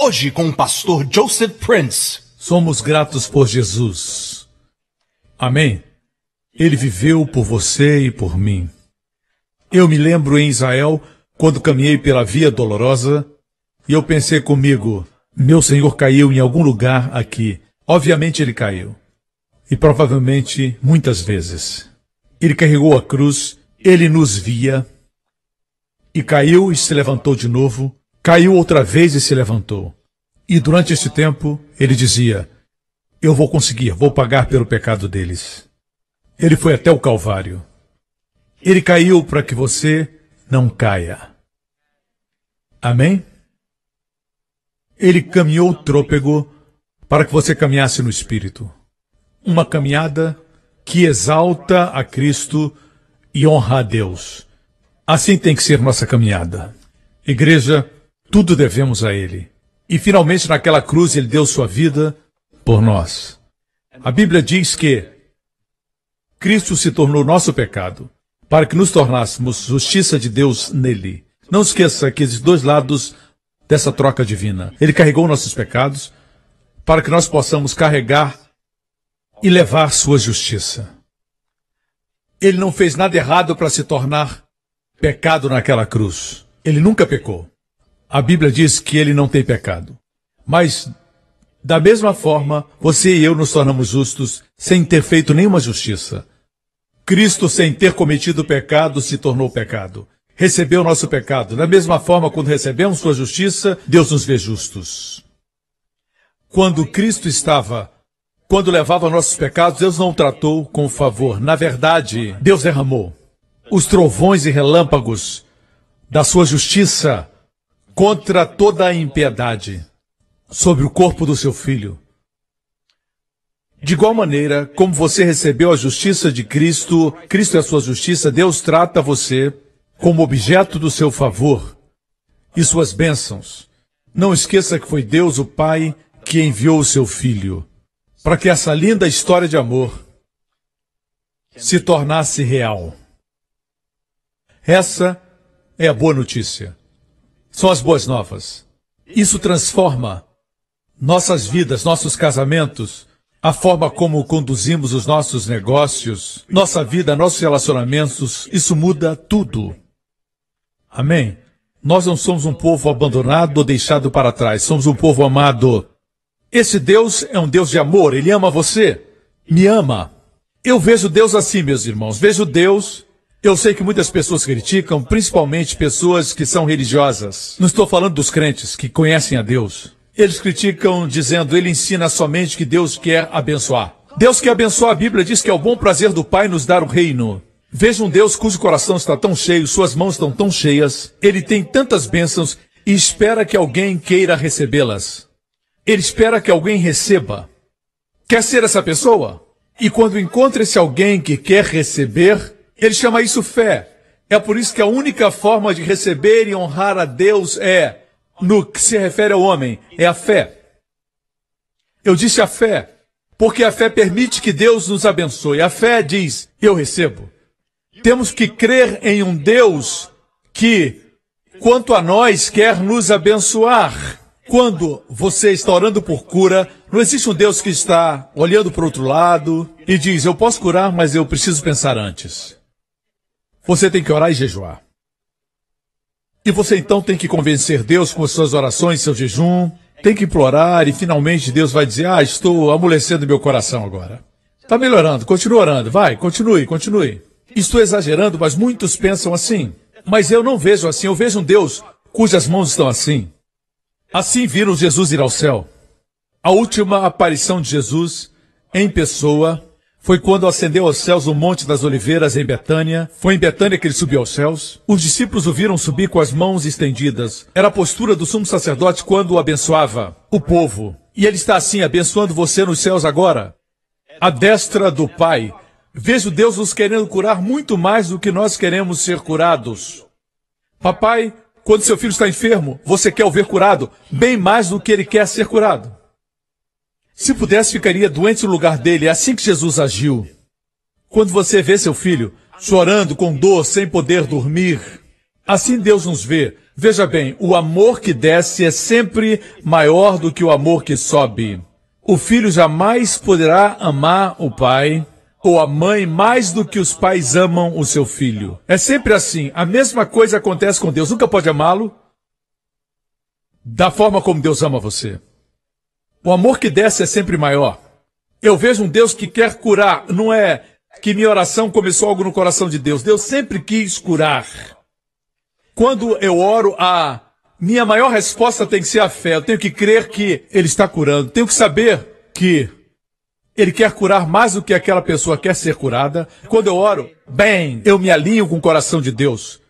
Hoje com o pastor Joseph Prince. Somos gratos por Jesus. Amém. Ele viveu por você e por mim. Eu me lembro em Israel, quando caminhei pela via dolorosa, e eu pensei comigo, meu Senhor caiu em algum lugar aqui. Obviamente ele caiu. E provavelmente muitas vezes. Ele carregou a cruz, ele nos via, e caiu e se levantou de novo, caiu outra vez e se levantou. E durante esse tempo, ele dizia: Eu vou conseguir, vou pagar pelo pecado deles. Ele foi até o Calvário. Ele caiu para que você não caia. Amém? Ele caminhou trôpego para que você caminhasse no Espírito. Uma caminhada que exalta a Cristo e honra a Deus. Assim tem que ser nossa caminhada. Igreja, tudo devemos a Ele. E finalmente naquela cruz Ele deu sua vida por nós. A Bíblia diz que Cristo se tornou nosso pecado para que nos tornássemos justiça de Deus nele. Não esqueça que existem dois lados dessa troca divina. Ele carregou nossos pecados para que nós possamos carregar e levar sua justiça. Ele não fez nada errado para se tornar pecado naquela cruz. Ele nunca pecou. A Bíblia diz que ele não tem pecado. Mas, da mesma forma, você e eu nos tornamos justos sem ter feito nenhuma justiça. Cristo, sem ter cometido pecado, se tornou pecado. Recebeu nosso pecado. Da mesma forma, quando recebemos sua justiça, Deus nos vê justos. Quando Cristo estava, quando levava nossos pecados, Deus não o tratou com favor. Na verdade, Deus derramou os trovões e relâmpagos da sua justiça contra toda a impiedade sobre o corpo do seu filho. De igual maneira, como você recebeu a justiça de Cristo, Cristo é a sua justiça, Deus trata você como objeto do seu favor e suas bênçãos. Não esqueça que foi Deus, o Pai, que enviou o seu Filho, para que essa linda história de amor se tornasse real. Essa é a boa notícia. São as boas novas. Isso transforma nossas vidas, nossos casamentos, a forma como conduzimos os nossos negócios, nossa vida, nossos relacionamentos, isso muda tudo. Amém? Nós não somos um povo abandonado ou deixado para trás, somos um povo amado. Esse Deus é um Deus de amor, ele ama você, me ama. Eu vejo Deus assim, meus irmãos, vejo Deus. Eu sei que muitas pessoas criticam, principalmente pessoas que são religiosas. Não estou falando dos crentes que conhecem a Deus. Eles criticam dizendo, ele ensina somente que Deus quer abençoar. Deus que abençoa a Bíblia diz que é o bom prazer do Pai nos dar o reino. Veja um Deus cujo coração está tão cheio, suas mãos estão tão cheias, ele tem tantas bênçãos e espera que alguém queira recebê-las. Ele espera que alguém receba. Quer ser essa pessoa? E quando encontra esse alguém que quer receber, ele chama isso fé. É por isso que a única forma de receber e honrar a Deus é no que se refere ao homem é a fé. Eu disse a fé, porque a fé permite que Deus nos abençoe. A fé diz, eu recebo. Temos que crer em um Deus que, quanto a nós, quer nos abençoar. Quando você está orando por cura, não existe um Deus que está olhando para o outro lado e diz, eu posso curar, mas eu preciso pensar antes. Você tem que orar e jejuar. E você então tem que convencer Deus com as suas orações, seu jejum, tem que implorar e finalmente Deus vai dizer: Ah, estou amolecendo meu coração agora. Está melhorando, continue orando, vai, continue, continue. Estou exagerando, mas muitos pensam assim. Mas eu não vejo assim, eu vejo um Deus cujas mãos estão assim. Assim viram Jesus ir ao céu. A última aparição de Jesus em pessoa foi quando ascendeu aos céus o Monte das Oliveiras em Betânia. Foi em Betânia que ele subiu aos céus. Os discípulos o viram subir com as mãos estendidas. Era a postura do sumo sacerdote quando abençoava o povo. E ele está assim, abençoando você nos céus agora. A destra do Pai. Vejo Deus nos querendo curar muito mais do que nós queremos ser curados. Papai, quando seu filho está enfermo, você quer o ver curado bem mais do que ele quer ser curado. Se pudesse, ficaria doente no lugar dele. É assim que Jesus agiu. Quando você vê seu filho chorando com dor, sem poder dormir, assim Deus nos vê. Veja bem, o amor que desce é sempre maior do que o amor que sobe. O filho jamais poderá amar o pai ou a mãe mais do que os pais amam o seu filho. É sempre assim. A mesma coisa acontece com Deus. Nunca pode amá-lo da forma como Deus ama você. O amor que desce é sempre maior. Eu vejo um Deus que quer curar. Não é que minha oração começou algo no coração de Deus. Deus sempre quis curar. Quando eu oro, a minha maior resposta tem que ser a fé. Eu tenho que crer que Ele está curando. Tenho que saber que Ele quer curar mais do que aquela pessoa quer ser curada. Quando eu oro, bem, eu me alinho com o coração de Deus.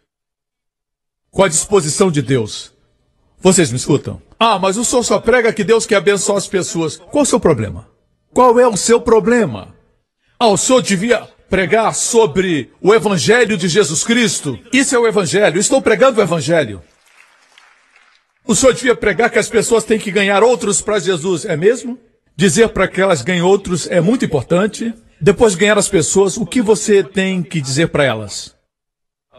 Com a disposição de Deus. Vocês me escutam? Ah, mas o senhor só prega que Deus quer abençoar as pessoas. Qual o seu problema? Qual é o seu problema? Ah, o senhor devia pregar sobre o Evangelho de Jesus Cristo. Isso é o Evangelho. Estou pregando o Evangelho. O senhor devia pregar que as pessoas têm que ganhar outros para Jesus, é mesmo? Dizer para que elas ganhem outros é muito importante. Depois de ganhar as pessoas, o que você tem que dizer para elas?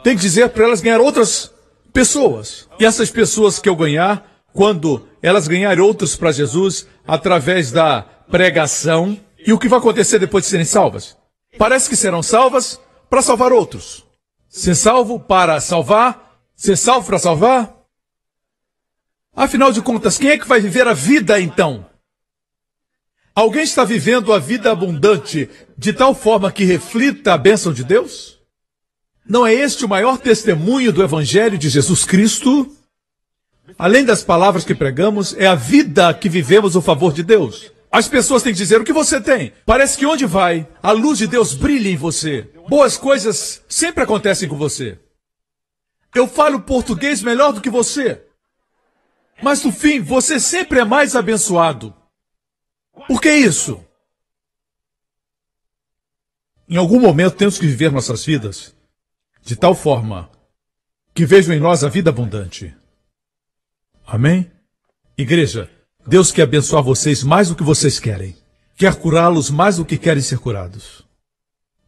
Tem que dizer para elas ganhar outras pessoas. E essas pessoas que eu ganhar, quando elas ganharem outros para Jesus, através da pregação, e o que vai acontecer depois de serem salvas? Parece que serão salvas para salvar outros. Ser salvo para salvar? Ser salvo para salvar? Afinal de contas, quem é que vai viver a vida então? Alguém está vivendo a vida abundante de tal forma que reflita a bênção de Deus? Não é este o maior testemunho do Evangelho de Jesus Cristo? Além das palavras que pregamos, é a vida que vivemos o favor de Deus. As pessoas têm que dizer o que você tem. Parece que onde vai, a luz de Deus brilha em você. Boas coisas sempre acontecem com você. Eu falo português melhor do que você. Mas no fim, você sempre é mais abençoado. Por que isso? Em algum momento temos que viver nossas vidas de tal forma que vejam em nós a vida abundante. Amém? Igreja, Deus quer abençoar vocês mais do que vocês querem. Quer curá-los mais do que querem ser curados.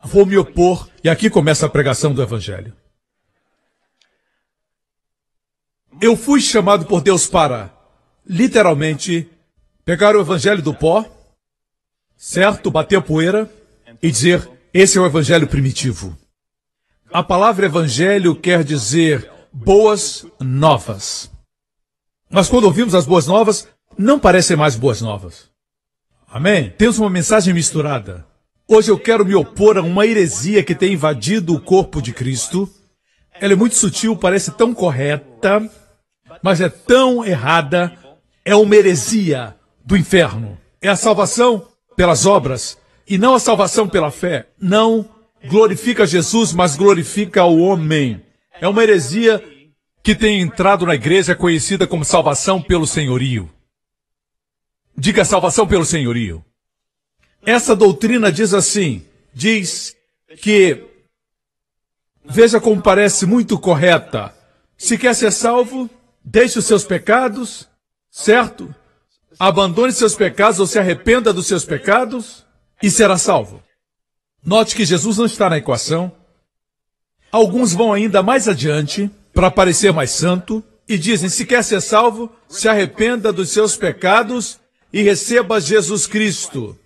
Vou me opor, e aqui começa a pregação do Evangelho. Eu fui chamado por Deus para, literalmente, pegar o Evangelho do pó, certo? Bater a poeira e dizer: esse é o Evangelho primitivo. A palavra Evangelho quer dizer boas novas. Mas quando ouvimos as boas novas, não parecem mais boas novas. Amém? Temos uma mensagem misturada. Hoje eu quero me opor a uma heresia que tem invadido o corpo de Cristo. Ela é muito sutil, parece tão correta, mas é tão errada. É uma heresia do inferno. É a salvação pelas obras e não a salvação pela fé. Não glorifica Jesus, mas glorifica o homem. É uma heresia que tem entrado na igreja conhecida como salvação pelo senhorio. Diga salvação pelo senhorio. Essa doutrina diz assim: diz que, veja como parece muito correta. Se quer ser salvo, deixe os seus pecados, certo? Abandone seus pecados ou se arrependa dos seus pecados e será salvo. Note que Jesus não está na equação. Alguns vão ainda mais adiante para parecer mais santo e dizem: se quer ser salvo, se arrependa dos seus pecados e receba Jesus Cristo.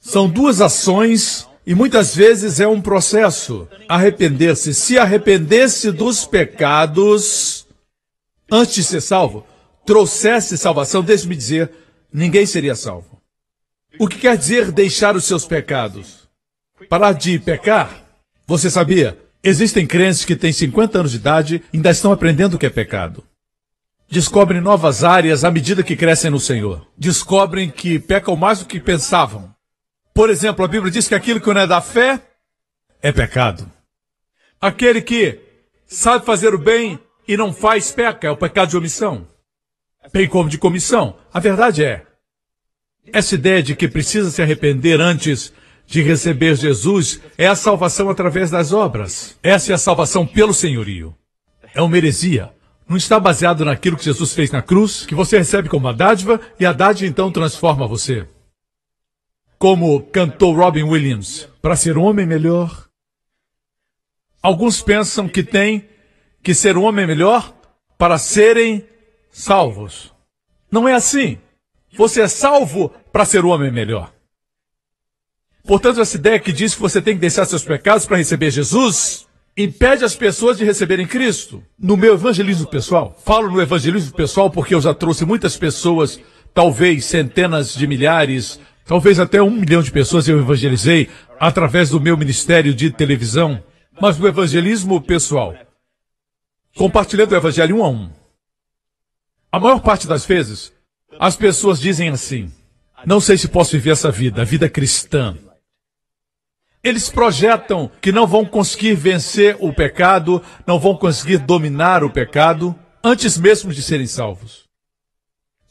São duas ações e muitas vezes é um processo. Arrepender-se. Se arrependesse dos pecados antes de ser salvo, trouxesse salvação, deixe-me dizer, ninguém seria salvo. O que quer dizer deixar os seus pecados? Parar de pecar? Você sabia? Existem crentes que têm 50 anos de idade e ainda estão aprendendo o que é pecado descobrem novas áreas à medida que crescem no Senhor. Descobrem que pecam mais do que pensavam. Por exemplo, a Bíblia diz que aquilo que não é da fé é pecado. Aquele que sabe fazer o bem e não faz peca é o pecado de omissão. Bem como de comissão. A verdade é, essa ideia de que precisa se arrepender antes de receber Jesus é a salvação através das obras. Essa é a salvação pelo senhorio. É uma heresia não está baseado naquilo que Jesus fez na cruz, que você recebe como uma dádiva e a dádiva então transforma você. Como cantou Robin Williams, para ser um homem melhor. Alguns pensam que tem que ser um homem melhor para serem salvos. Não é assim. Você é salvo para ser um homem melhor. Portanto, essa ideia que diz que você tem que deixar seus pecados para receber Jesus, impede as pessoas de receberem Cristo. No meu evangelismo pessoal, falo no evangelismo pessoal porque eu já trouxe muitas pessoas, talvez centenas de milhares, talvez até um milhão de pessoas eu evangelizei através do meu ministério de televisão. Mas no evangelismo pessoal, compartilhando o evangelho um a um, a maior parte das vezes, as pessoas dizem assim: não sei se posso viver essa vida, a vida cristã. Eles projetam que não vão conseguir vencer o pecado, não vão conseguir dominar o pecado, antes mesmo de serem salvos.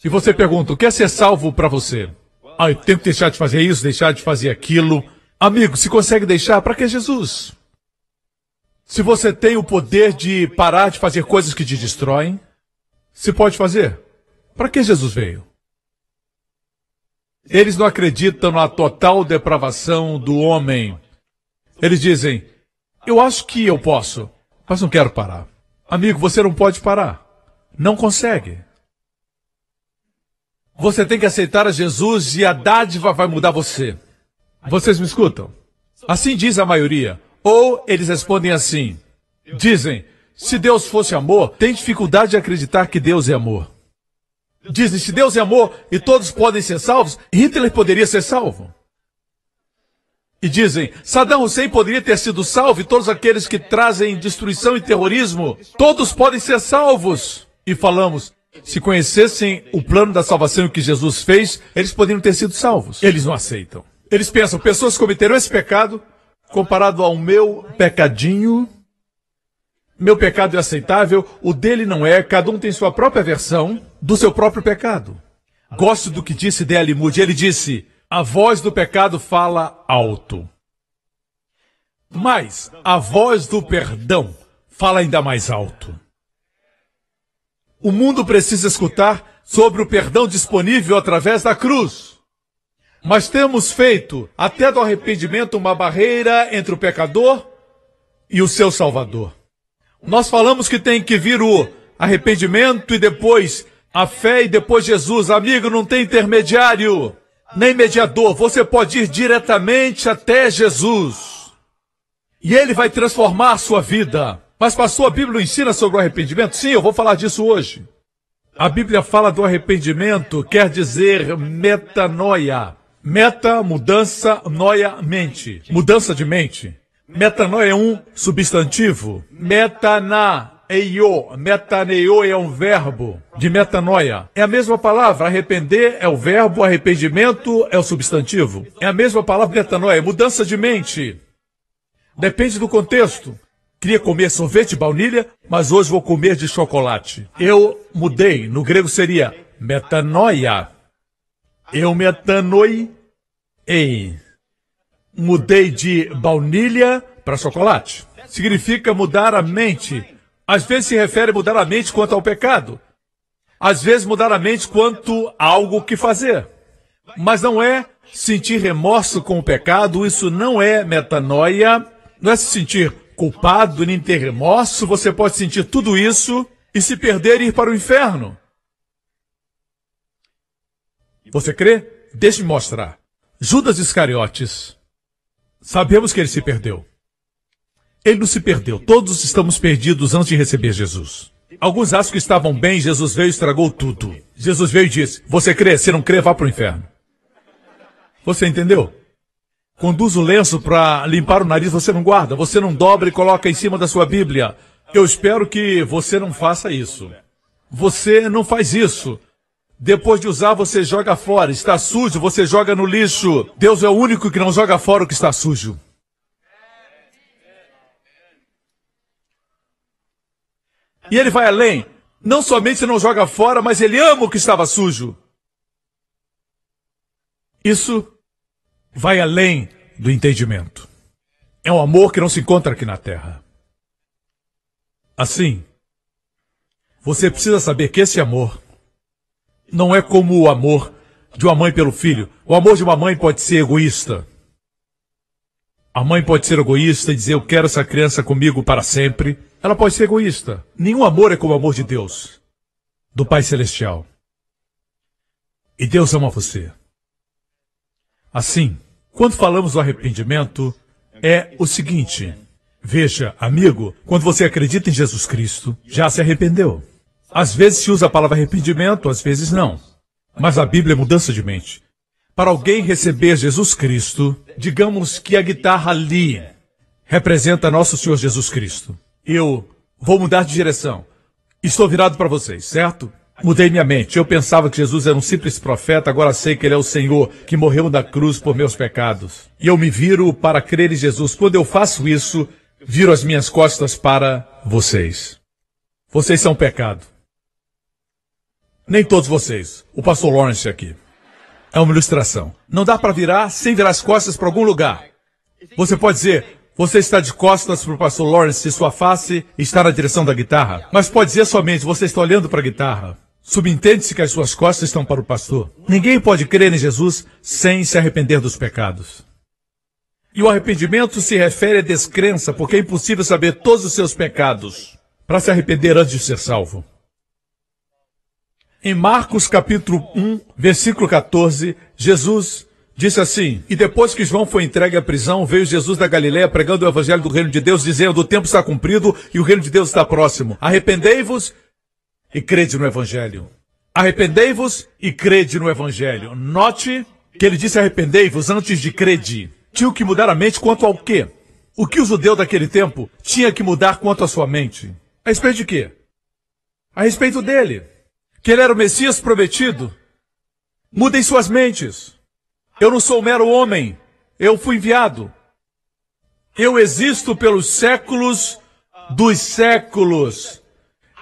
E você pergunta, o que é ser salvo para você? Ah, eu tenho que deixar de fazer isso, deixar de fazer aquilo. Amigo, se consegue deixar, para que Jesus? Se você tem o poder de parar de fazer coisas que te destroem, se pode fazer. Para que Jesus veio? Eles não acreditam na total depravação do homem. Eles dizem: Eu acho que eu posso, mas não quero parar. Amigo, você não pode parar. Não consegue. Você tem que aceitar a Jesus e a dádiva vai mudar você. Vocês me escutam? Assim diz a maioria. Ou eles respondem assim: Dizem, se Deus fosse amor, tem dificuldade de acreditar que Deus é amor. Dizem, se Deus é amor e todos podem ser salvos, Hitler poderia ser salvo. E dizem, Saddam Hussein poderia ter sido salvo e todos aqueles que trazem destruição e terrorismo, todos podem ser salvos. E falamos, se conhecessem o plano da salvação que Jesus fez, eles poderiam ter sido salvos. Eles não aceitam. Eles pensam, pessoas cometeram esse pecado, comparado ao meu pecadinho, meu pecado é aceitável, o dele não é, cada um tem sua própria versão do seu próprio pecado. Gosto do que disse D.L. Moody. Ele disse: a voz do pecado fala alto. Mas a voz do perdão fala ainda mais alto. O mundo precisa escutar sobre o perdão disponível através da cruz. Mas temos feito, até do arrependimento, uma barreira entre o pecador e o seu Salvador. Nós falamos que tem que vir o arrependimento e depois a fé e depois Jesus. Amigo, não tem intermediário, nem mediador. Você pode ir diretamente até Jesus. E ele vai transformar a sua vida. Mas pastor, a Bíblia ensina sobre o arrependimento? Sim, eu vou falar disso hoje. A Bíblia fala do arrependimento, quer dizer metanoia. Meta, mudança, noia, mente. Mudança de mente. Metanoia é um substantivo. Metanaeio. Metaneio é um verbo de metanoia. É a mesma palavra. Arrepender é o verbo, arrependimento é o substantivo. É a mesma palavra metanoia. Mudança de mente. Depende do contexto. Queria comer sorvete de baunilha, mas hoje vou comer de chocolate. Eu mudei. No grego seria metanoia. Eu metanoi ei mudei de baunilha para chocolate. Significa mudar a mente. Às vezes se refere a mudar a mente quanto ao pecado. Às vezes mudar a mente quanto a algo que fazer. Mas não é sentir remorso com o pecado, isso não é metanoia, não é se sentir culpado nem ter remorso, você pode sentir tudo isso e se perder e ir para o inferno. Você crê? Deixe-me mostrar. Judas Iscariotes Sabemos que ele se perdeu. Ele não se perdeu. Todos estamos perdidos antes de receber Jesus. Alguns acham que estavam bem, Jesus veio e estragou tudo. Jesus veio e disse: Você crê? Se não crê, vá para o inferno. Você entendeu? Conduz o lenço para limpar o nariz, você não guarda, você não dobra e coloca em cima da sua Bíblia. Eu espero que você não faça isso. Você não faz isso. Depois de usar, você joga fora. Está sujo, você joga no lixo. Deus é o único que não joga fora o que está sujo. E ele vai além. Não somente não joga fora, mas ele ama o que estava sujo. Isso vai além do entendimento. É um amor que não se encontra aqui na terra. Assim, você precisa saber que esse amor não é como o amor de uma mãe pelo filho. O amor de uma mãe pode ser egoísta. A mãe pode ser egoísta e dizer: Eu quero essa criança comigo para sempre. Ela pode ser egoísta. Nenhum amor é como o amor de Deus, do Pai Celestial. E Deus ama você. Assim, quando falamos do arrependimento, é o seguinte: veja, amigo, quando você acredita em Jesus Cristo, já se arrependeu. Às vezes se usa a palavra arrependimento, às vezes não. Mas a Bíblia é mudança de mente. Para alguém receber Jesus Cristo, digamos que a guitarra ali representa nosso Senhor Jesus Cristo. Eu vou mudar de direção. Estou virado para vocês, certo? Mudei minha mente. Eu pensava que Jesus era um simples profeta, agora sei que ele é o Senhor que morreu na cruz por meus pecados. E eu me viro para crer em Jesus. Quando eu faço isso, viro as minhas costas para vocês. Vocês são pecado. Nem todos vocês. O pastor Lawrence aqui. É uma ilustração. Não dá para virar sem virar as costas para algum lugar. Você pode dizer, você está de costas para o pastor Lawrence e sua face está na direção da guitarra. Mas pode dizer somente, você está olhando para a guitarra. Subentende-se que as suas costas estão para o pastor. Ninguém pode crer em Jesus sem se arrepender dos pecados. E o arrependimento se refere à descrença, porque é impossível saber todos os seus pecados para se arrepender antes de ser salvo. Em Marcos capítulo 1, versículo 14, Jesus disse assim: E depois que João foi entregue à prisão, veio Jesus da Galiléia pregando o evangelho do reino de Deus, dizendo: O tempo está cumprido e o reino de Deus está próximo. Arrependei-vos e crede no evangelho. Arrependei-vos e crede no evangelho. Note que ele disse arrependei-vos antes de crede. Tinha que mudar a mente quanto ao quê? O que o judeu daquele tempo tinha que mudar quanto à sua mente? A respeito de quê? A respeito dele. Que ele era o Messias prometido. Mudem suas mentes. Eu não sou mero homem. Eu fui enviado. Eu existo pelos séculos dos séculos.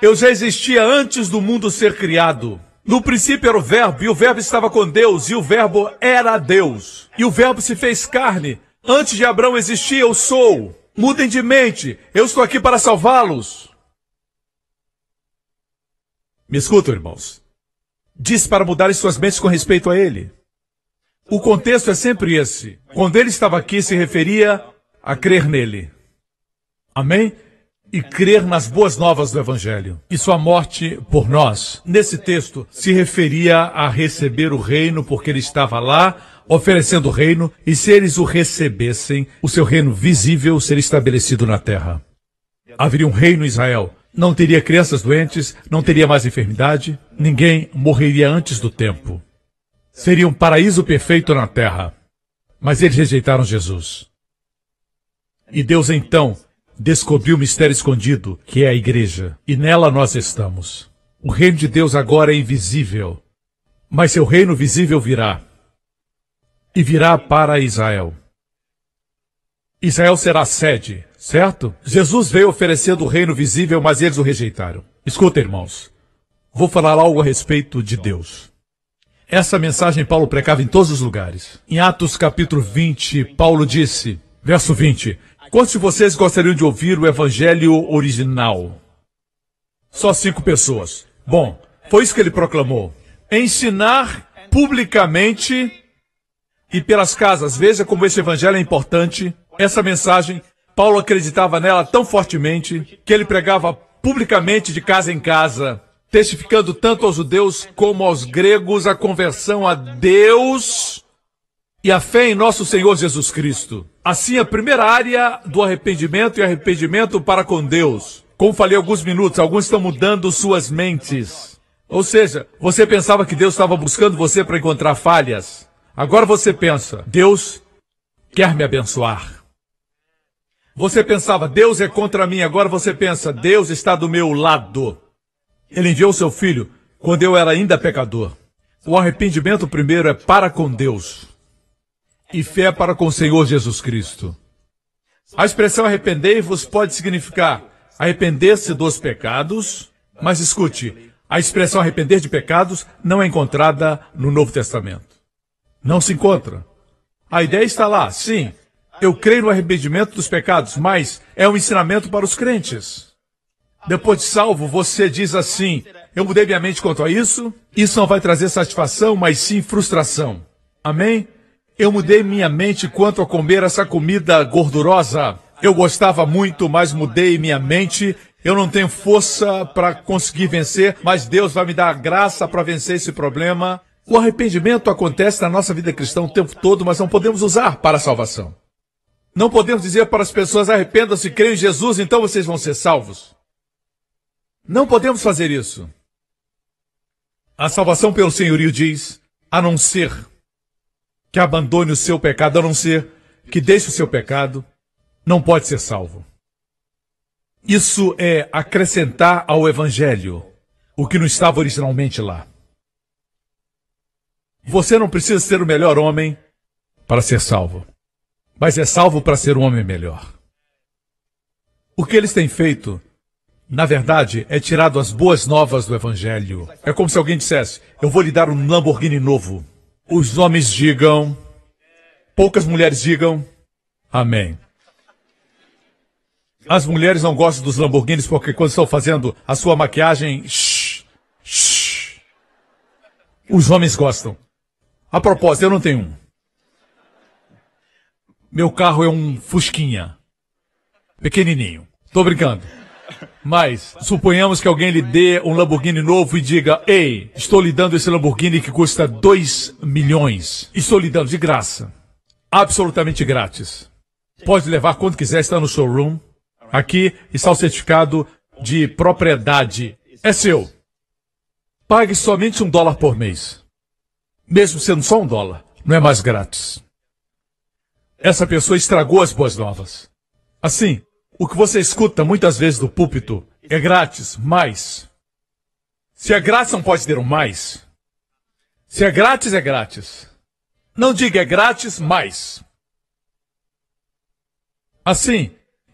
Eu já existia antes do mundo ser criado. No princípio era o Verbo, e o Verbo estava com Deus, e o Verbo era Deus. E o Verbo se fez carne. Antes de Abraão existir, eu sou. Mudem de mente. Eu estou aqui para salvá-los. Me escutam, irmãos. Diz para mudarem suas mentes com respeito a ele. O contexto é sempre esse. Quando ele estava aqui, se referia a crer nele. Amém? E crer nas boas novas do Evangelho. E sua morte por nós, nesse texto, se referia a receber o reino, porque ele estava lá, oferecendo o reino, e se eles o recebessem, o seu reino visível seria estabelecido na terra. Haveria um reino em Israel. Não teria crianças doentes, não teria mais enfermidade, ninguém morreria antes do tempo. Seria um paraíso perfeito na terra. Mas eles rejeitaram Jesus. E Deus então descobriu o mistério escondido, que é a igreja, e nela nós estamos. O reino de Deus agora é invisível, mas seu reino visível virá. E virá para Israel. Israel será sede, certo? Jesus veio oferecendo o reino visível, mas eles o rejeitaram. Escuta, irmãos. Vou falar algo a respeito de Deus. Essa mensagem Paulo pregava em todos os lugares. Em Atos capítulo 20, Paulo disse, verso 20, Quantos de vocês gostariam de ouvir o evangelho original? Só cinco pessoas. Bom, foi isso que ele proclamou. Ensinar publicamente e pelas casas. Veja como esse evangelho é importante. Essa mensagem, Paulo acreditava nela tão fortemente que ele pregava publicamente de casa em casa testificando tanto aos judeus como aos gregos a conversão a Deus e a fé em nosso Senhor Jesus Cristo. Assim, a primeira área do arrependimento e arrependimento para com Deus. Como falei alguns minutos, alguns estão mudando suas mentes. Ou seja, você pensava que Deus estava buscando você para encontrar falhas. Agora você pensa, Deus quer me abençoar. Você pensava, Deus é contra mim. Agora você pensa, Deus está do meu lado. Ele enviou seu filho quando eu era ainda pecador. O arrependimento primeiro é para com Deus e fé para com o Senhor Jesus Cristo. A expressão arrependei-vos pode significar arrepender-se dos pecados, mas escute, a expressão arrepender de pecados não é encontrada no Novo Testamento. Não se encontra. A ideia está lá, sim. Eu creio no arrependimento dos pecados, mas é um ensinamento para os crentes. Depois de salvo, você diz assim: Eu mudei minha mente quanto a isso. Isso não vai trazer satisfação, mas sim frustração. Amém? Eu mudei minha mente quanto a comer essa comida gordurosa. Eu gostava muito, mas mudei minha mente Eu não tenho força para conseguir vencer, mas Deus vai me dar graça para vencer esse problema. O arrependimento acontece na nossa vida cristã o tempo todo, mas não podemos usar para a salvação. Não podemos dizer para as pessoas arrependam-se, creiam em Jesus, então vocês vão ser salvos. Não podemos fazer isso. A salvação pelo senhorio diz, a não ser que abandone o seu pecado, a não ser que deixe o seu pecado, não pode ser salvo. Isso é acrescentar ao Evangelho o que não estava originalmente lá. Você não precisa ser o melhor homem para ser salvo, mas é salvo para ser um homem melhor. O que eles têm feito, na verdade, é tirado as boas novas do Evangelho. É como se alguém dissesse: Eu vou lhe dar um Lamborghini novo. Os homens digam, poucas mulheres digam, Amém. As mulheres não gostam dos Lamborghinis porque quando estão fazendo a sua maquiagem, shh, shh. os homens gostam. A propósito, eu não tenho um. Meu carro é um Fusquinha. Pequenininho. Tô brincando. Mas, suponhamos que alguém lhe dê um Lamborghini novo e diga, ei, estou lhe dando esse Lamborghini que custa 2 milhões. Estou lhe dando de graça. Absolutamente grátis. Pode levar quando quiser, está no showroom. Aqui está o certificado de propriedade. É seu. Pague somente um dólar por mês. Mesmo sendo só um dólar, não é mais grátis. Essa pessoa estragou as boas novas. Assim, o que você escuta muitas vezes do púlpito é grátis, mais. Se é grátis, não pode ter um mais. Se é grátis, é grátis. Não diga é grátis, mais. Assim,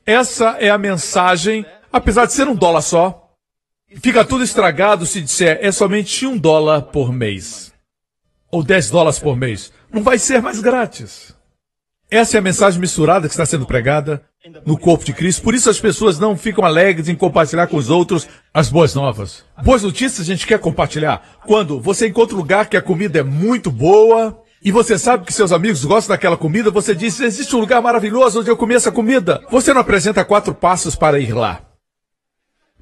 essa é a mensagem, apesar de ser um dólar só. Fica tudo estragado se disser é somente um dólar por mês. Ou dez dólares por mês. Não vai ser mais grátis. Essa é a mensagem misturada que está sendo pregada no corpo de Cristo. Por isso as pessoas não ficam alegres em compartilhar com os outros as boas novas. Boas notícias a gente quer compartilhar. Quando você encontra um lugar que a comida é muito boa, e você sabe que seus amigos gostam daquela comida, você diz: existe um lugar maravilhoso onde eu comi essa comida. Você não apresenta quatro passos para ir lá.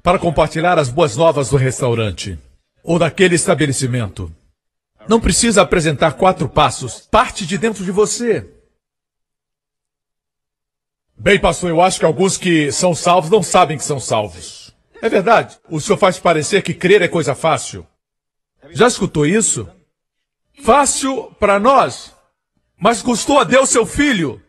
Para compartilhar as boas novas do restaurante ou daquele estabelecimento. Não precisa apresentar quatro passos. Parte de dentro de você. Bem, pastor, eu acho que alguns que são salvos não sabem que são salvos. É verdade. O senhor faz parecer que crer é coisa fácil. Já escutou isso? Fácil para nós, mas custou a Deus seu filho.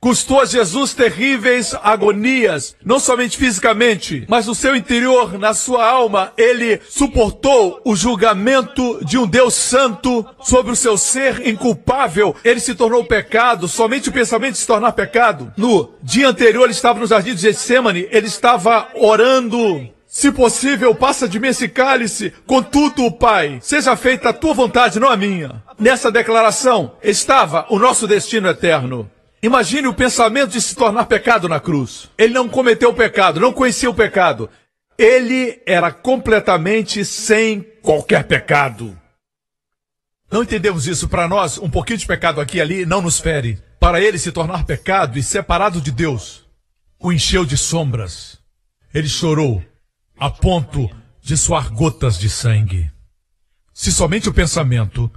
Custou a Jesus terríveis agonias, não somente fisicamente, mas no seu interior, na sua alma, ele suportou o julgamento de um Deus santo sobre o seu ser inculpável. Ele se tornou pecado, somente o pensamento de se tornar pecado. No dia anterior, ele estava no jardim de Getsemane, ele estava orando se possível, passa de mim esse cálice. Contudo, Pai, seja feita a tua vontade, não a minha. Nessa declaração estava o nosso destino eterno. Imagine o pensamento de se tornar pecado na cruz. Ele não cometeu o pecado, não conhecia o pecado. Ele era completamente sem qualquer pecado. Não entendemos isso. Para nós, um pouquinho de pecado aqui e ali não nos fere. Para ele se tornar pecado e separado de Deus, o encheu de sombras. Ele chorou, a ponto de suar gotas de sangue. Se somente o pensamento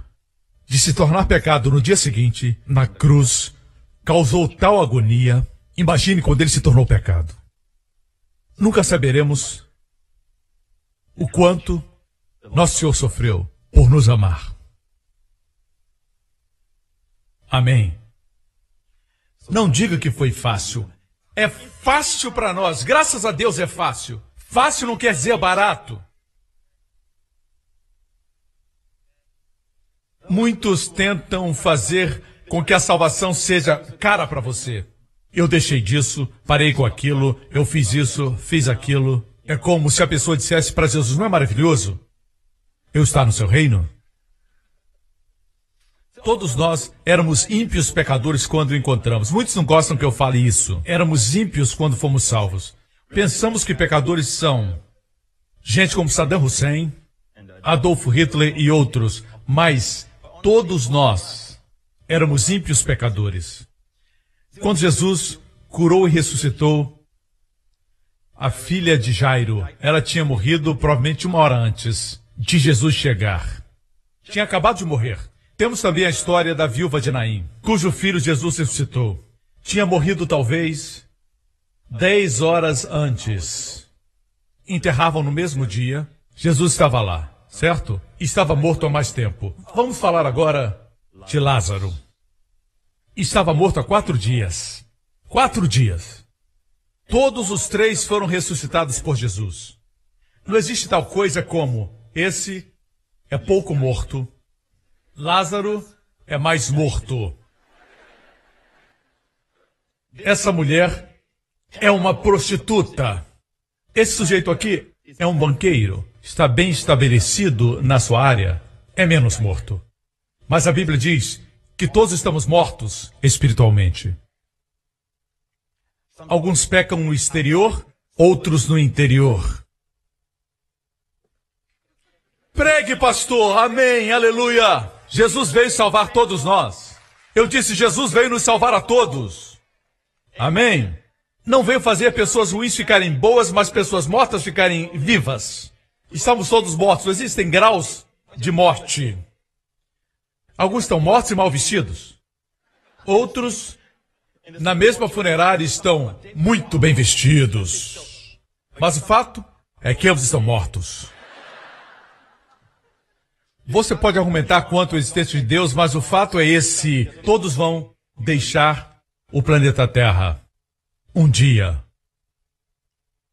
de se tornar pecado no dia seguinte, na cruz, causou tal agonia, imagine quando ele se tornou pecado. Nunca saberemos o quanto nosso Senhor sofreu por nos amar. Amém. Não diga que foi fácil. É fácil para nós. Graças a Deus é fácil. Fácil não quer dizer barato. Muitos tentam fazer com que a salvação seja cara para você. Eu deixei disso, parei com aquilo, eu fiz isso, fiz aquilo. É como se a pessoa dissesse para Jesus: Não é maravilhoso? Eu estar no seu reino? Todos nós éramos ímpios pecadores quando encontramos. Muitos não gostam que eu fale isso. Éramos ímpios quando fomos salvos. Pensamos que pecadores são gente como Saddam Hussein, Adolfo Hitler e outros, mas todos nós éramos ímpios pecadores. Quando Jesus curou e ressuscitou, a filha de Jairo. Ela tinha morrido provavelmente uma hora antes de Jesus chegar. Tinha acabado de morrer. Temos também a história da viúva de Naim, cujo filho Jesus ressuscitou. Tinha morrido talvez dez horas antes. Enterravam no mesmo dia. Jesus estava lá, certo? Estava morto há mais tempo. Vamos falar agora de Lázaro. Estava morto há quatro dias. Quatro dias. Todos os três foram ressuscitados por Jesus. Não existe tal coisa como esse é pouco morto, Lázaro é mais morto. Essa mulher é uma prostituta. Esse sujeito aqui é um banqueiro, está bem estabelecido na sua área, é menos morto. Mas a Bíblia diz que todos estamos mortos espiritualmente. Alguns pecam no exterior, outros no interior. Pregue, pastor. Amém. Aleluia. Jesus veio salvar todos nós. Eu disse, Jesus veio nos salvar a todos. Amém. Não veio fazer pessoas ruins ficarem boas, mas pessoas mortas ficarem vivas. Estamos todos mortos. Existem graus de morte. Alguns estão mortos e mal vestidos. Outros, na mesma funerária, estão muito bem vestidos. Mas o fato é que eles estão mortos. Você pode argumentar quanto à existência de Deus, mas o fato é esse: todos vão deixar o planeta Terra. Um dia.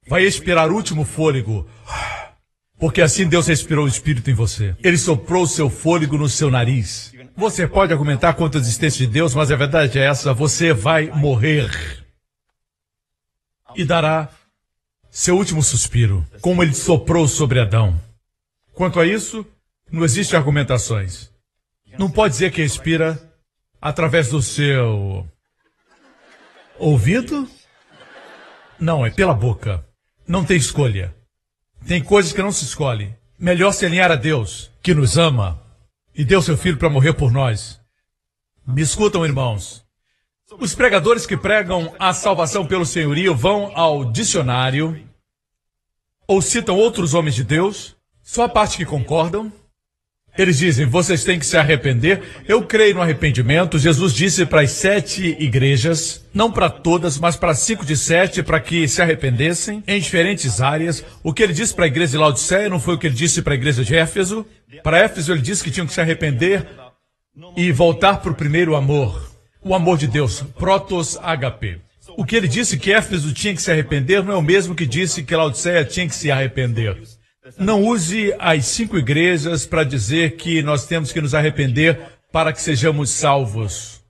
Vai expirar o último fôlego. Porque assim Deus respirou o Espírito em você. Ele soprou o seu fôlego no seu nariz. Você pode argumentar quanto à existência de Deus, mas a verdade é essa: você vai morrer. E dará seu último suspiro, como ele soprou sobre Adão. Quanto a isso, não existe argumentações. Não pode dizer que respira através do seu ouvido? Não, é pela boca. Não tem escolha. Tem coisas que não se escolhe. Melhor se alinhar a Deus, que nos ama e deu seu filho para morrer por nós. Me escutam, irmãos. Os pregadores que pregam a salvação pelo senhorio vão ao dicionário ou citam outros homens de Deus, só a parte que concordam, eles dizem, vocês têm que se arrepender. Eu creio no arrependimento. Jesus disse para as sete igrejas, não para todas, mas para cinco de sete, para que se arrependessem em diferentes áreas. O que ele disse para a igreja de Laodiceia não foi o que ele disse para a igreja de Éfeso. Para Éfeso ele disse que tinham que se arrepender e voltar para o primeiro amor. O amor de Deus, protos HP. O que ele disse que Éfeso tinha que se arrepender não é o mesmo que disse que Laodiceia tinha que se arrepender. Não use as cinco igrejas para dizer que nós temos que nos arrepender para que sejamos salvos.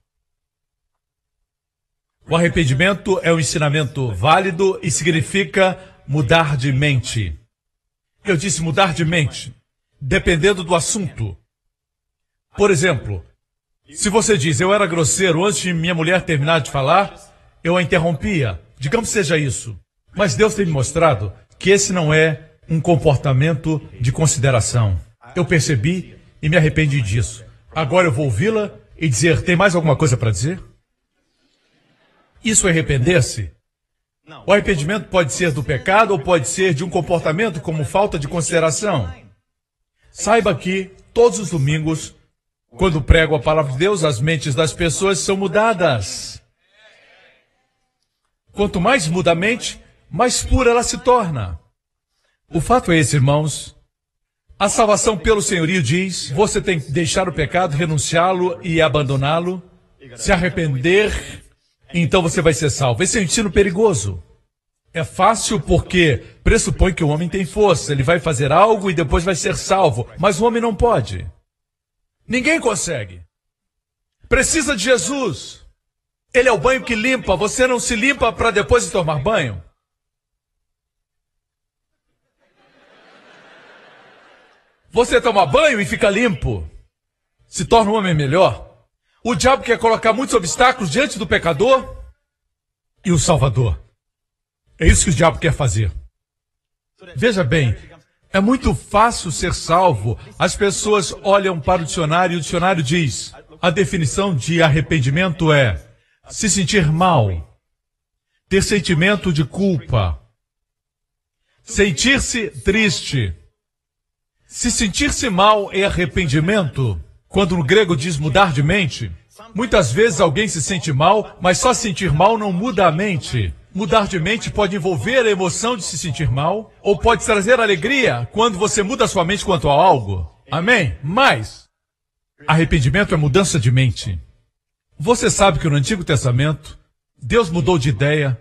O arrependimento é um ensinamento válido e significa mudar de mente. Eu disse mudar de mente, dependendo do assunto. Por exemplo, se você diz eu era grosseiro antes de minha mulher terminar de falar, eu a interrompia. Digamos que seja isso. Mas Deus tem me mostrado que esse não é um comportamento de consideração. Eu percebi e me arrependi disso. Agora eu vou ouvi-la e dizer: tem mais alguma coisa para dizer? Isso é arrepender-se? O arrependimento pode ser do pecado ou pode ser de um comportamento como falta de consideração. Saiba que, todos os domingos, quando prego a palavra de Deus, as mentes das pessoas são mudadas. Quanto mais muda a mente, mais pura ela se torna. O fato é esse, irmãos. A salvação pelo senhorio diz: você tem que deixar o pecado, renunciá-lo e abandoná-lo, se arrepender, então você vai ser salvo. Esse é um ensino perigoso. É fácil porque pressupõe que o homem tem força, ele vai fazer algo e depois vai ser salvo, mas o homem não pode. Ninguém consegue. Precisa de Jesus. Ele é o banho que limpa, você não se limpa para depois de tomar banho. Você toma banho e fica limpo. Se torna um homem melhor. O diabo quer colocar muitos obstáculos diante do pecador e o Salvador. É isso que o diabo quer fazer. Veja bem, é muito fácil ser salvo. As pessoas olham para o dicionário e o dicionário diz: a definição de arrependimento é se sentir mal, ter sentimento de culpa, Sentir-se triste. Se sentir-se mal é arrependimento, quando no grego diz mudar de mente, muitas vezes alguém se sente mal, mas só sentir mal não muda a mente. Mudar de mente pode envolver a emoção de se sentir mal, ou pode trazer alegria quando você muda sua mente quanto a algo. Amém? Mas, arrependimento é mudança de mente. Você sabe que no Antigo Testamento, Deus mudou de ideia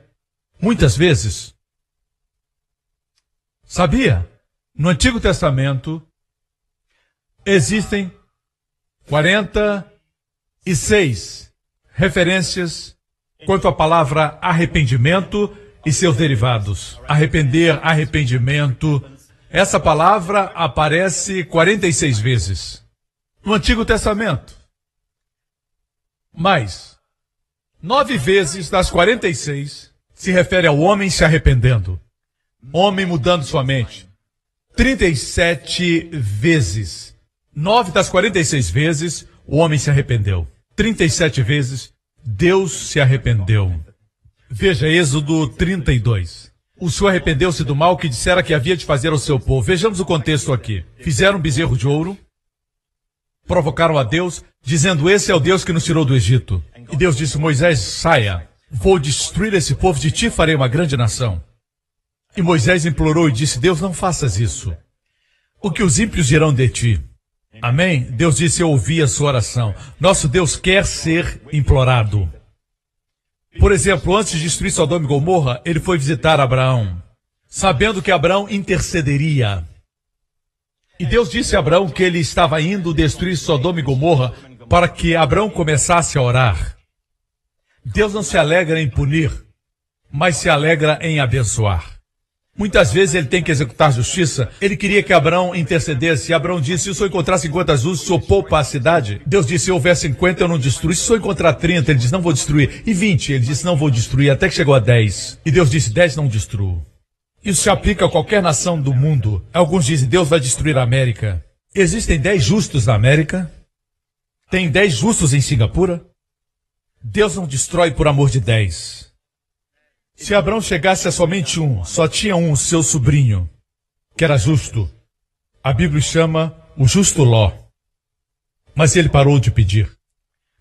muitas vezes. Sabia? No Antigo Testamento existem 46 referências quanto à palavra arrependimento e seus derivados. Arrepender, arrependimento. Essa palavra aparece 46 vezes no Antigo Testamento. Mas, nove vezes das 46 se refere ao homem se arrependendo. Homem mudando sua mente. 37 vezes. Nove das 46 vezes, o homem se arrependeu. 37 vezes, Deus se arrependeu. Veja Êxodo 32. O Senhor arrependeu-se do mal que dissera que havia de fazer ao seu povo. Vejamos o contexto aqui. Fizeram um bezerro de ouro, provocaram a Deus, dizendo: Esse é o Deus que nos tirou do Egito. E Deus disse: Moisés, saia. Vou destruir esse povo, de ti farei uma grande nação. E Moisés implorou e disse: Deus, não faças isso. O que os ímpios dirão de ti? Amém? Deus disse: Eu ouvi a sua oração. Nosso Deus quer ser implorado. Por exemplo, antes de destruir Sodoma e Gomorra, ele foi visitar Abraão, sabendo que Abraão intercederia. E Deus disse a Abraão que ele estava indo destruir Sodoma e Gomorra para que Abraão começasse a orar. Deus não se alegra em punir, mas se alegra em abençoar. Muitas vezes ele tem que executar justiça. Ele queria que Abraão intercedesse. E Abraão disse: se o senhor encontrar 50 azuis, o senhor poupa a cidade. Deus disse: se houver 50, eu não destruo. Se o senhor encontrar 30, ele disse: não vou destruir. E 20, ele disse: não vou destruir. Até que chegou a 10. E Deus disse: 10 não destruo. Isso se aplica a qualquer nação do mundo. Alguns dizem: Deus vai destruir a América. Existem 10 justos na América? Tem 10 justos em Singapura? Deus não destrói por amor de 10. Se Abraão chegasse a somente um, só tinha um, seu sobrinho, que era justo. A Bíblia chama o justo Ló. Mas ele parou de pedir.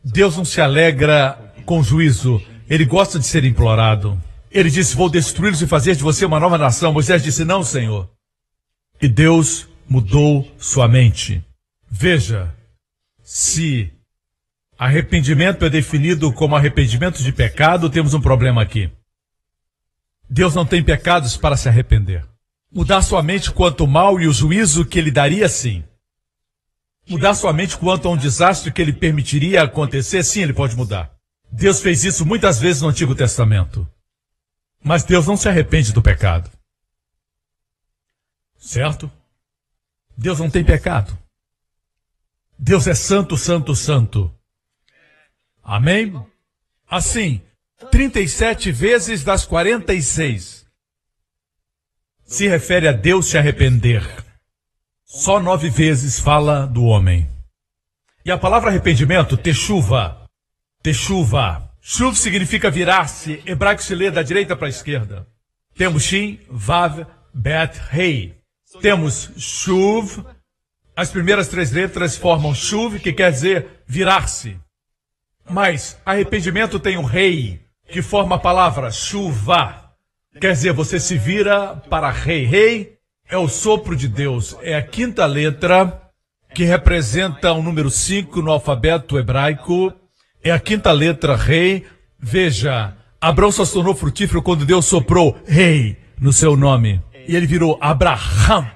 Deus não se alegra com juízo, ele gosta de ser implorado. Ele disse: Vou destruí-los e fazer de você uma nova nação. Moisés disse: Não, Senhor. E Deus mudou sua mente. Veja, se arrependimento é definido como arrependimento de pecado, temos um problema aqui. Deus não tem pecados para se arrepender. Mudar sua mente quanto ao mal e o juízo que ele daria, sim. Mudar sua mente quanto a um desastre que ele permitiria acontecer, sim, ele pode mudar. Deus fez isso muitas vezes no Antigo Testamento. Mas Deus não se arrepende do pecado. Certo? Deus não tem pecado. Deus é santo, santo, santo. Amém? Assim, 37 vezes das 46 se refere a Deus se arrepender. Só nove vezes fala do homem. E a palavra arrependimento, techuva, techuva, chuv significa virar-se, hebraico se lê da direita para a esquerda. Temos shin, vav, bet, rei. Temos chuv, as primeiras três letras formam chuv, que quer dizer virar-se. Mas arrependimento tem um rei, que forma a palavra chuva. Quer dizer, você se vira para rei. Rei é o sopro de Deus. É a quinta letra que representa o número 5 no alfabeto hebraico. É a quinta letra rei. Veja, Abraão só se tornou frutífero quando Deus soprou rei no seu nome. E ele virou Abraham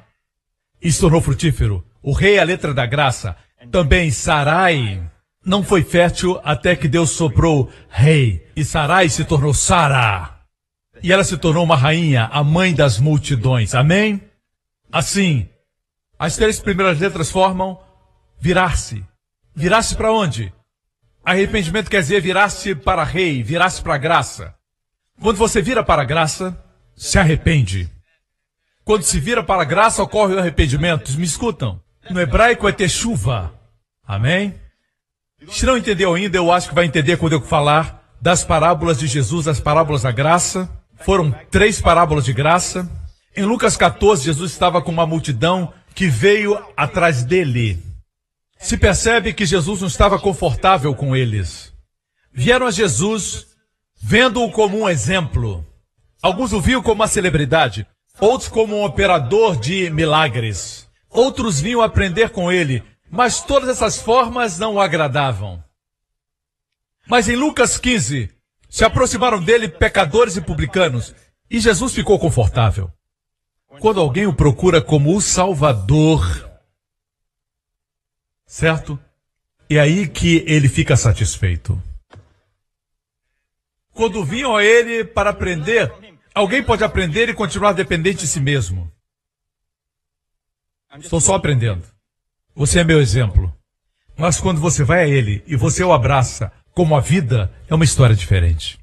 e se tornou frutífero. O rei é a letra da graça. Também Sarai não foi fértil até que Deus soprou rei. E Sarai se tornou Sara. E ela se tornou uma rainha, a mãe das multidões. Amém? Assim, as três primeiras letras formam virar-se. Virar-se para onde? Arrependimento quer dizer virar-se para rei, virar-se para graça. Quando você vira para a graça, se arrepende. Quando se vira para a graça, ocorre o arrependimento. Me escutam? No hebraico é ter chuva. Amém? Se não entendeu ainda, eu acho que vai entender quando eu falar das parábolas de Jesus, as parábolas da graça. Foram três parábolas de graça. Em Lucas 14, Jesus estava com uma multidão que veio atrás dele. Se percebe que Jesus não estava confortável com eles. Vieram a Jesus vendo-o como um exemplo. Alguns o viam como uma celebridade, outros como um operador de milagres. Outros vinham aprender com ele, mas todas essas formas não o agradavam. Mas em Lucas 15, se aproximaram dele pecadores e publicanos, e Jesus ficou confortável. Quando alguém o procura como o Salvador, certo? É aí que ele fica satisfeito. Quando vinham a ele para aprender, alguém pode aprender e continuar dependente de si mesmo. Estou só aprendendo. Você é meu exemplo. Mas quando você vai a ele e você o abraça como a vida, é uma história diferente.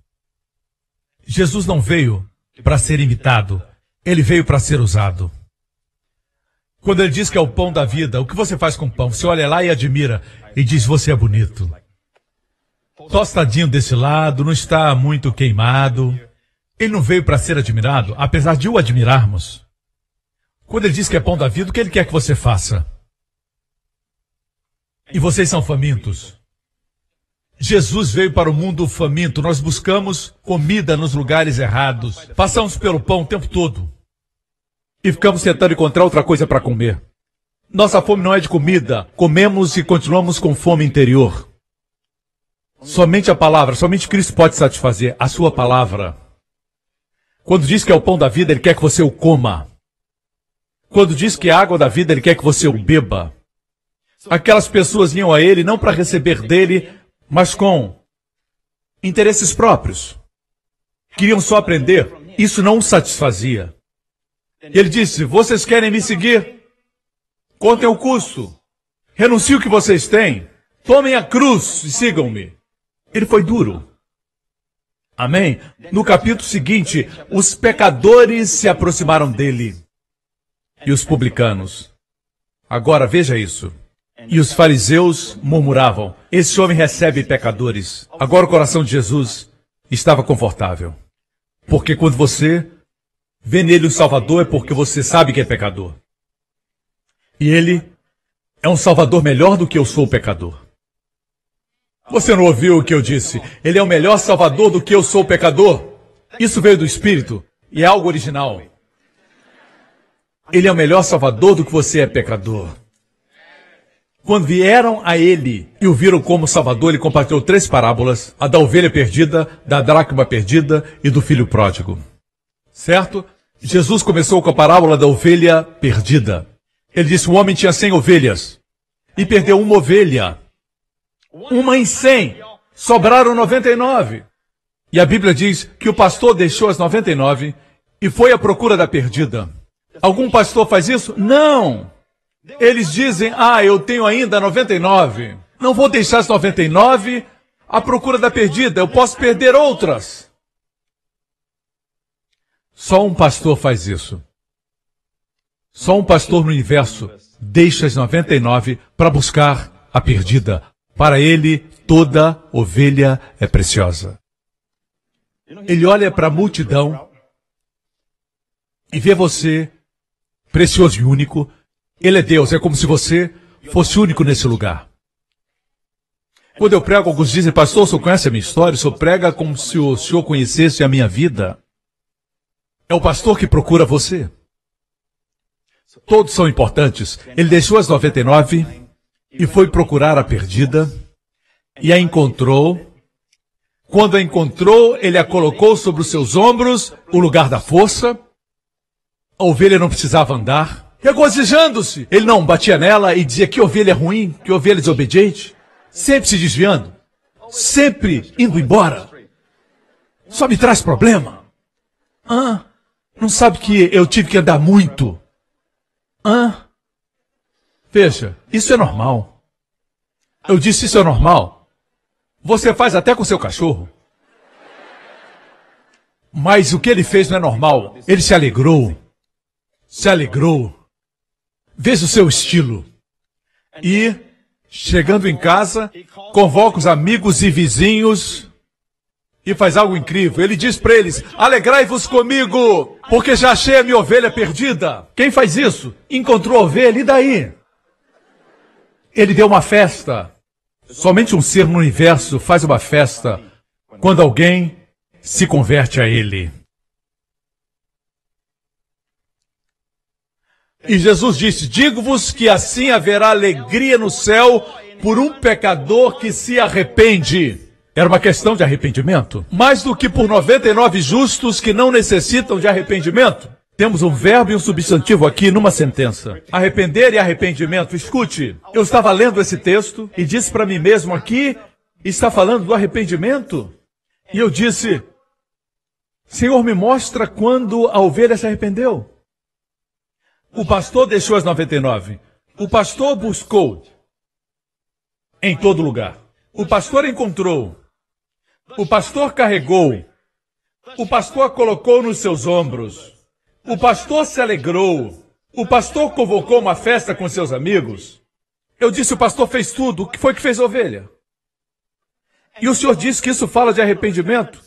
Jesus não veio para ser imitado, ele veio para ser usado. Quando ele diz que é o pão da vida, o que você faz com o pão? Você olha lá e admira e diz: Você é bonito. Tostadinho desse lado, não está muito queimado. Ele não veio para ser admirado, apesar de o admirarmos. Quando ele diz que é pão da vida, o que ele quer que você faça? E vocês são famintos. Jesus veio para o mundo faminto. Nós buscamos comida nos lugares errados. Passamos pelo pão o tempo todo. E ficamos tentando encontrar outra coisa para comer. Nossa fome não é de comida. Comemos e continuamos com fome interior. Somente a palavra, somente Cristo pode satisfazer a sua palavra. Quando diz que é o pão da vida, Ele quer que você o coma. Quando diz que é a água da vida, Ele quer que você o beba. Aquelas pessoas vinham a Ele não para receber dele, mas com interesses próprios. Queriam só aprender. Isso não o satisfazia. Ele disse: Vocês querem me seguir? Contem o custo. Renuncie o que vocês têm. Tomem a cruz e sigam-me. Ele foi duro. Amém? No capítulo seguinte, os pecadores se aproximaram dele. E os publicanos. Agora veja isso. E os fariseus murmuravam: Esse homem recebe pecadores. Agora o coração de Jesus estava confortável. Porque quando você vê nele um Salvador, é porque você sabe que é pecador. E ele é um Salvador melhor do que eu sou pecador. Você não ouviu o que eu disse? Ele é o melhor Salvador do que eu sou pecador. Isso veio do Espírito e é algo original. Ele é o melhor Salvador do que você é pecador. Quando vieram a ele e o viram como Salvador, ele compartilhou três parábolas: a da ovelha perdida, da dracma perdida e do filho pródigo. Certo? Jesus começou com a parábola da ovelha perdida. Ele disse: o homem tinha cem ovelhas e perdeu uma ovelha. Uma em cem. Sobraram 99. E a Bíblia diz que o pastor deixou as 99 e foi à procura da perdida. Algum pastor faz isso? Não! Eles dizem, ah, eu tenho ainda 99. Não vou deixar as 99 à procura da perdida. Eu posso perder outras. Só um pastor faz isso. Só um pastor no universo deixa as 99 para buscar a perdida. Para ele, toda ovelha é preciosa. Ele olha para a multidão e vê você precioso e único. Ele é Deus, é como se você fosse único nesse lugar. Quando eu prego, alguns dizem, pastor, o senhor conhece a minha história? O senhor prega como se o senhor conhecesse a minha vida. É o pastor que procura você. Todos são importantes. Ele deixou as 99 e foi procurar a perdida e a encontrou. Quando a encontrou, ele a colocou sobre os seus ombros, o lugar da força. A ovelha não precisava andar, regozijando-se. Ele não batia nela e dizia que ovelha ruim, que ovelha desobediente, sempre se desviando, sempre indo embora. Só me traz problema. Ah, não sabe que eu tive que andar muito. Ah, veja, isso é normal. Eu disse isso é normal. Você faz até com seu cachorro. Mas o que ele fez não é normal. Ele se alegrou se alegrou. Veja o seu estilo. E, chegando em casa, convoca os amigos e vizinhos e faz algo incrível. Ele diz para eles: Alegrai-vos comigo, porque já achei a minha ovelha perdida. Quem faz isso? Encontrou a ovelha, e daí? Ele deu uma festa. Somente um ser no universo faz uma festa quando alguém se converte a ele. E Jesus disse: Digo-vos que assim haverá alegria no céu por um pecador que se arrepende. Era uma questão de arrependimento. Mais do que por 99 justos que não necessitam de arrependimento. Temos um verbo e um substantivo aqui numa sentença. Arrepender e arrependimento. Escute, eu estava lendo esse texto e disse para mim mesmo aqui, está falando do arrependimento? E eu disse, Senhor, me mostra quando a ovelha se arrependeu. O pastor deixou as 99. O pastor buscou em todo lugar. O pastor encontrou. O pastor carregou. O pastor colocou nos seus ombros. O pastor se alegrou. O pastor convocou uma festa com seus amigos. Eu disse: o pastor fez tudo. O que foi que fez a ovelha? E o senhor disse que isso fala de arrependimento.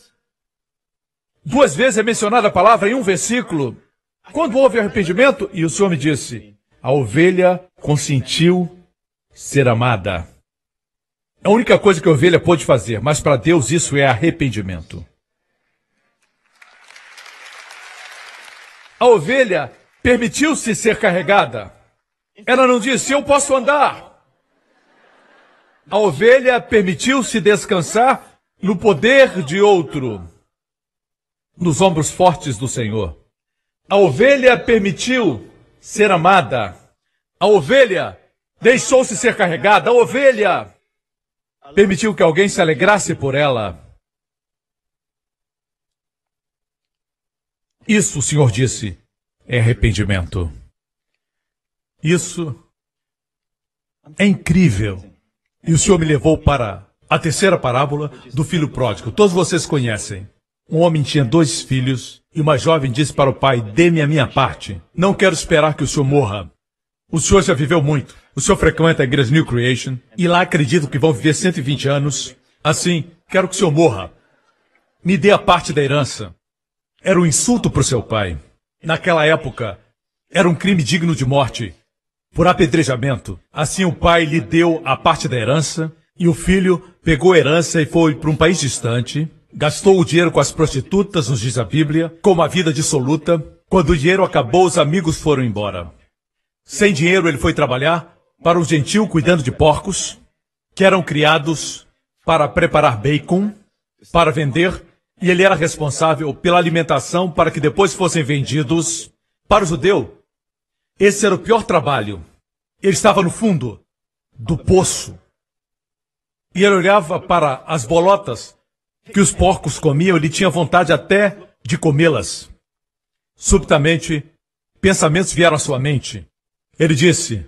Duas vezes é mencionada a palavra em um versículo. Quando houve arrependimento, e o senhor me disse: a ovelha consentiu ser amada. É a única coisa que a ovelha pode fazer, mas para Deus isso é arrependimento. A ovelha permitiu-se ser carregada. Ela não disse, eu posso andar. A ovelha permitiu-se descansar no poder de outro, nos ombros fortes do Senhor. A ovelha permitiu ser amada. A ovelha deixou-se ser carregada. A ovelha permitiu que alguém se alegrasse por ela. Isso, o Senhor disse, é arrependimento. Isso é incrível. E o Senhor me levou para a terceira parábola do filho pródigo. Todos vocês conhecem. Um homem tinha dois filhos e uma jovem disse para o pai: Dê-me a minha parte. Não quero esperar que o senhor morra. O senhor já viveu muito. O senhor frequenta a igreja New Creation e lá acredito que vão viver 120 anos. Assim, quero que o senhor morra. Me dê a parte da herança. Era um insulto para o seu pai. Naquela época, era um crime digno de morte. Por apedrejamento. Assim, o pai lhe deu a parte da herança e o filho pegou a herança e foi para um país distante. Gastou o dinheiro com as prostitutas, nos diz a Bíblia, com uma vida dissoluta. Quando o dinheiro acabou, os amigos foram embora. Sem dinheiro, ele foi trabalhar para um gentil cuidando de porcos, que eram criados para preparar bacon, para vender, e ele era responsável pela alimentação para que depois fossem vendidos. Para o judeu, esse era o pior trabalho. Ele estava no fundo do poço. E ele olhava para as bolotas que os porcos comiam, ele tinha vontade até de comê-las. Subitamente, pensamentos vieram à sua mente. Ele disse,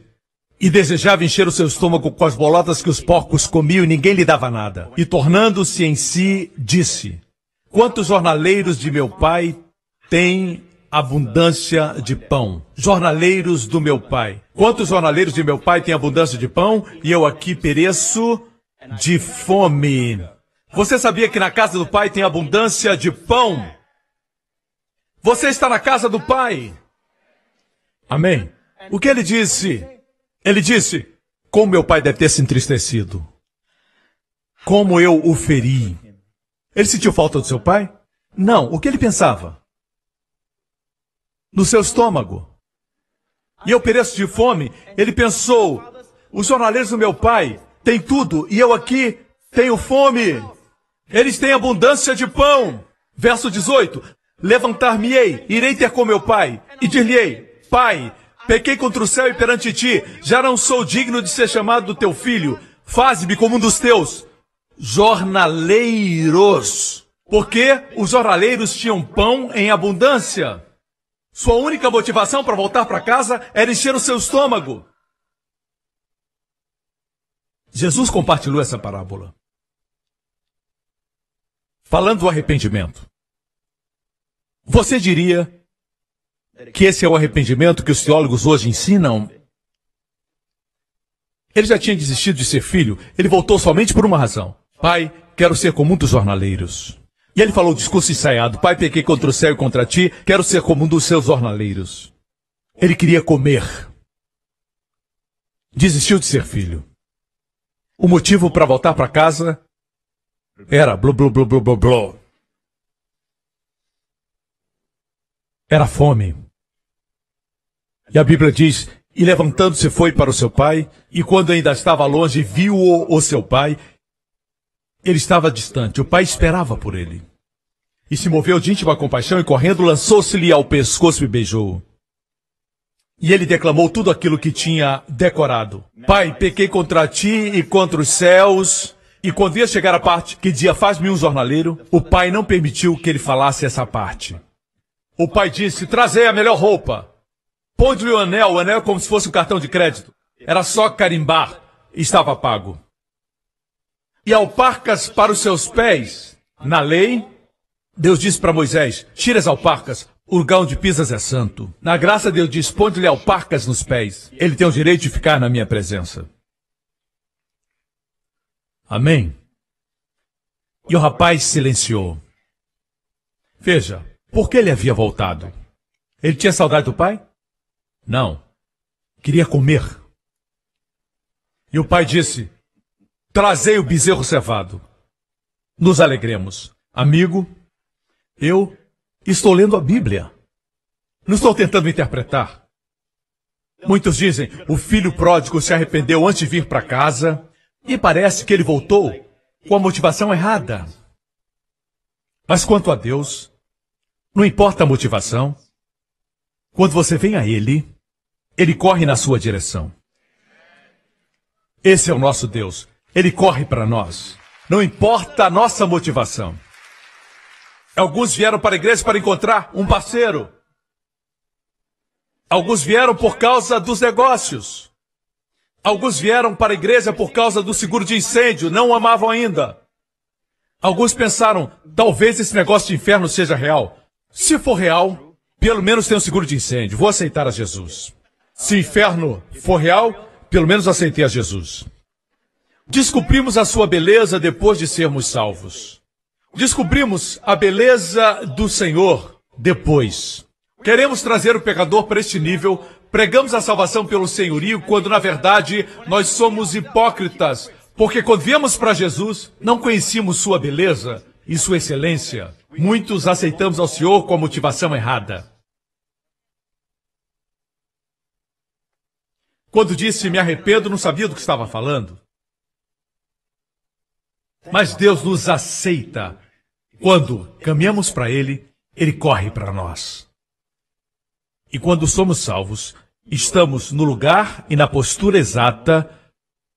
e desejava encher o seu estômago com as bolotas que os porcos comiam e ninguém lhe dava nada. E tornando-se em si, disse, quantos jornaleiros de meu pai têm abundância de pão? Jornaleiros do meu pai. Quantos jornaleiros de meu pai têm abundância de pão e eu aqui pereço de fome? Você sabia que na casa do pai tem abundância de pão? Você está na casa do pai. Amém. O que ele disse? Ele disse: Como meu pai deve ter se entristecido. Como eu o feri. Ele sentiu falta do seu pai? Não. O que ele pensava? No seu estômago. E eu pereço de fome. Ele pensou: os jornaleiros do meu pai têm tudo e eu aqui tenho fome. Eles têm abundância de pão. Verso 18: Levantar-me-ei, irei ter com meu pai, e dir-lhe-ei: Pai, Pequei contra o céu e perante ti, já não sou digno de ser chamado do teu filho. Faze-me como um dos teus jornaleiros. Porque os jornaleiros tinham pão em abundância. Sua única motivação para voltar para casa era encher o seu estômago. Jesus compartilhou essa parábola. Falando do arrependimento. Você diria que esse é o arrependimento que os teólogos hoje ensinam? Ele já tinha desistido de ser filho, ele voltou somente por uma razão. Pai, quero ser como muitos jornaleiros. E ele falou o discurso ensaiado: Pai, pequei contra o céu e contra ti, quero ser como um dos seus jornaleiros. Ele queria comer. Desistiu de ser filho. O motivo para voltar para casa era blu blu blu blu blu blu. Era fome. E a Bíblia diz: E levantando-se foi para o seu pai, e quando ainda estava longe, viu-o o seu pai. Ele estava distante, o pai esperava por ele. E se moveu de íntima compaixão e correndo lançou-se-lhe ao pescoço e beijou-o. E ele declamou tudo aquilo que tinha decorado. Pai, pequei contra ti e contra os céus. E quando ia chegar a parte que dizia faz-me um jornaleiro, o pai não permitiu que ele falasse essa parte. O pai disse, trazei a melhor roupa. Ponde-lhe o anel, o anel é como se fosse um cartão de crédito. Era só carimbar. Estava pago. E alparcas para os seus pés. Na lei, Deus disse para Moisés, tira as alparcas, o lugar onde pisas é santo. Na graça, Deus diz: ponte-lhe alparcas nos pés. Ele tem o direito de ficar na minha presença. Amém? E o rapaz silenciou. Veja, por que ele havia voltado? Ele tinha saudade do pai? Não. Queria comer. E o pai disse: Trazei o bezerro cevado. Nos alegremos. Amigo, eu Estou lendo a Bíblia. Não estou tentando interpretar. Muitos dizem, o filho pródigo se arrependeu antes de vir para casa e parece que ele voltou com a motivação errada. Mas quanto a Deus, não importa a motivação, quando você vem a Ele, Ele corre na sua direção. Esse é o nosso Deus. Ele corre para nós. Não importa a nossa motivação. Alguns vieram para a igreja para encontrar um parceiro. Alguns vieram por causa dos negócios. Alguns vieram para a igreja por causa do seguro de incêndio, não o amavam ainda. Alguns pensaram, talvez esse negócio de inferno seja real. Se for real, pelo menos tem um seguro de incêndio. Vou aceitar a Jesus. Se inferno for real, pelo menos aceitei a Jesus. Descobrimos a sua beleza depois de sermos salvos. Descobrimos a beleza do Senhor depois. Queremos trazer o pecador para este nível, pregamos a salvação pelo senhorio, quando na verdade nós somos hipócritas, porque quando viemos para Jesus, não conhecíamos sua beleza e sua excelência. Muitos aceitamos ao Senhor com a motivação errada. Quando disse me arrependo, não sabia do que estava falando. Mas Deus nos aceita. Quando caminhamos para Ele, Ele corre para nós. E quando somos salvos, estamos no lugar e na postura exata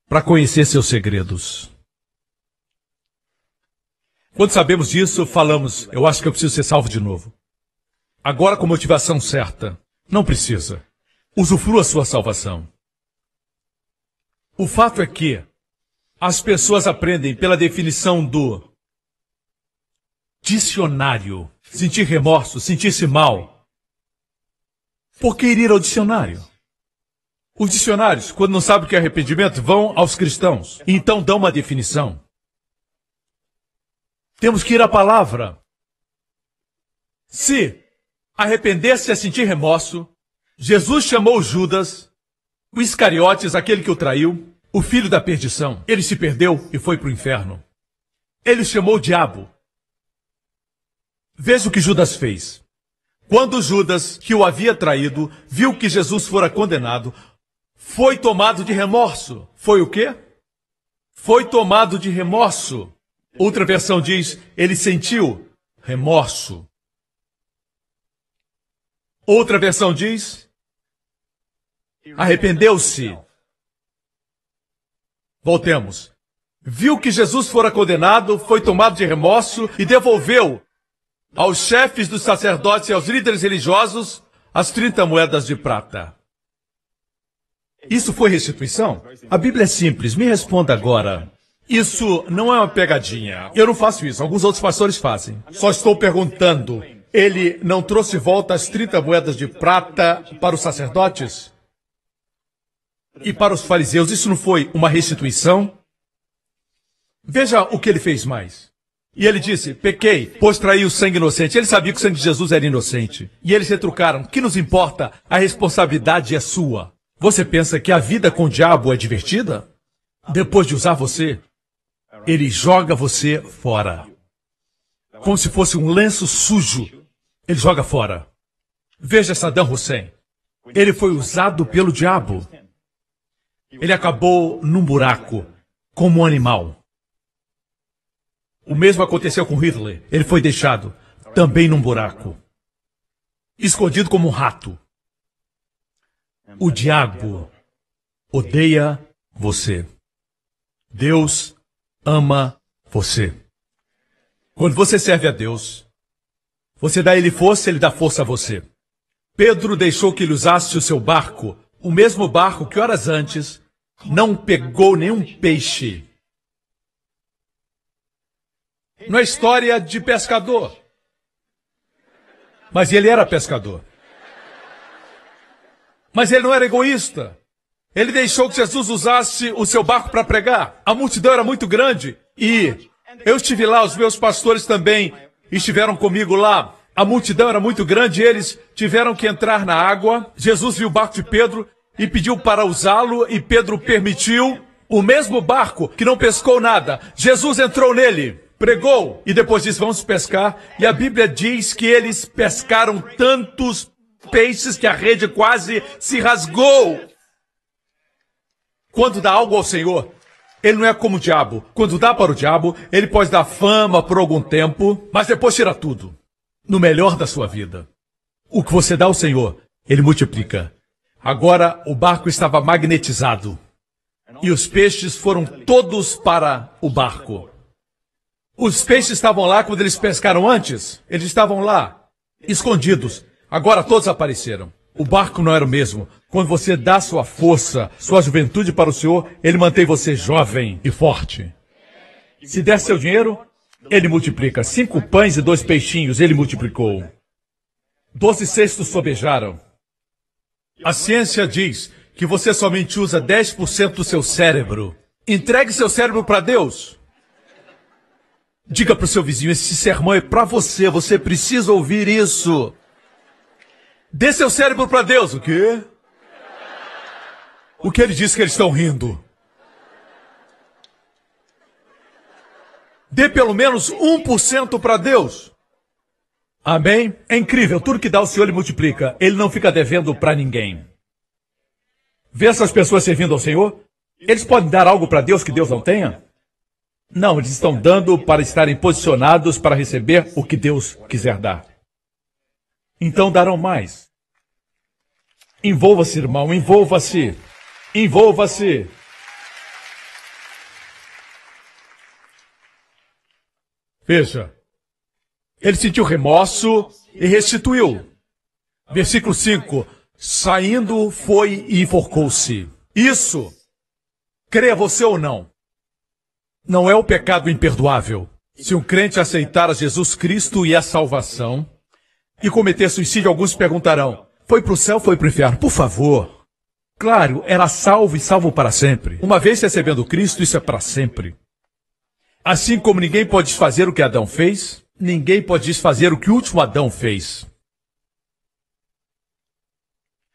para conhecer seus segredos. Quando sabemos disso, falamos, eu acho que eu preciso ser salvo de novo. Agora com motivação certa. Não precisa. Usufrua sua salvação. O fato é que as pessoas aprendem pela definição do dicionário. Sentir remorso, sentir-se mal. Por que ir ao dicionário? Os dicionários, quando não sabem o que é arrependimento, vão aos cristãos. Então dão uma definição. Temos que ir à palavra. Se arrepender-se é sentir remorso, Jesus chamou Judas, o Iscariotes, aquele que o traiu, o filho da perdição. Ele se perdeu e foi para o inferno. Ele chamou o diabo. Veja o que Judas fez. Quando Judas, que o havia traído, viu que Jesus fora condenado, foi tomado de remorso. Foi o quê? Foi tomado de remorso. Outra versão diz, ele sentiu remorso. Outra versão diz, arrependeu-se. Voltemos. Viu que Jesus fora condenado, foi tomado de remorso e devolveu aos chefes dos sacerdotes e aos líderes religiosos as 30 moedas de prata. Isso foi restituição? A Bíblia é simples, me responda agora. Isso não é uma pegadinha. Eu não faço isso, alguns outros pastores fazem. Só estou perguntando. Ele não trouxe volta as 30 moedas de prata para os sacerdotes? E para os fariseus, isso não foi uma restituição? Veja o que ele fez mais. E ele disse: Pequei, pois traí o sangue inocente. Ele sabia que o sangue de Jesus era inocente. E eles retrucaram: Que nos importa? A responsabilidade é sua. Você pensa que a vida com o diabo é divertida? Depois de usar você, ele joga você fora. Como se fosse um lenço sujo. Ele joga fora. Veja Saddam Hussein. Ele foi usado pelo diabo. Ele acabou num buraco, como um animal. O mesmo aconteceu com Hitler. Ele foi deixado também num buraco, escondido como um rato. O diabo odeia você. Deus ama você. Quando você serve a Deus, você dá a ele força, ele dá força a você. Pedro deixou que ele usasse o seu barco, o mesmo barco que horas antes não pegou nenhum peixe. Não é história de pescador. Mas ele era pescador. Mas ele não era egoísta. Ele deixou que Jesus usasse o seu barco para pregar. A multidão era muito grande e eu estive lá, os meus pastores também estiveram comigo lá. A multidão era muito grande e eles tiveram que entrar na água. Jesus viu o barco de Pedro e pediu para usá-lo e Pedro permitiu. O mesmo barco que não pescou nada, Jesus entrou nele, pregou e depois disse: Vamos pescar. E a Bíblia diz que eles pescaram tantos peixes que a rede quase se rasgou. Quando dá algo ao Senhor, ele não é como o diabo. Quando dá para o diabo, ele pode dar fama por algum tempo, mas depois tira tudo. No melhor da sua vida. O que você dá ao Senhor, ele multiplica. Agora o barco estava magnetizado. E os peixes foram todos para o barco. Os peixes estavam lá quando eles pescaram antes. Eles estavam lá, escondidos. Agora todos apareceram. O barco não era o mesmo. Quando você dá sua força, sua juventude para o Senhor, Ele mantém você jovem e forte. Se der seu dinheiro, Ele multiplica. Cinco pães e dois peixinhos, Ele multiplicou. Doze cestos sobejaram. A ciência diz que você somente usa 10% do seu cérebro. Entregue seu cérebro para Deus. Diga para o seu vizinho: esse sermão é para você, você precisa ouvir isso. Dê seu cérebro para Deus. O quê? O que ele diz que eles estão rindo? Dê pelo menos 1% para Deus. Amém? É incrível. Tudo que dá o Senhor ele multiplica. Ele não fica devendo para ninguém. Vê essas pessoas servindo ao Senhor? Eles podem dar algo para Deus que Deus não tenha? Não, eles estão dando para estarem posicionados para receber o que Deus quiser dar. Então darão mais. Envolva-se, irmão, envolva-se. Envolva-se. Veja, ele sentiu remorso e restituiu. Versículo 5: Saindo foi e enforcou-se. Isso, creia você ou não, não é o pecado imperdoável. Se um crente aceitar a Jesus Cristo e a salvação e cometer suicídio, alguns perguntarão: foi para o céu, foi para o inferno? Por favor. Claro, era salvo e salvo para sempre. Uma vez recebendo Cristo, isso é para sempre. Assim como ninguém pode fazer o que Adão fez, Ninguém pode desfazer o que o último Adão fez.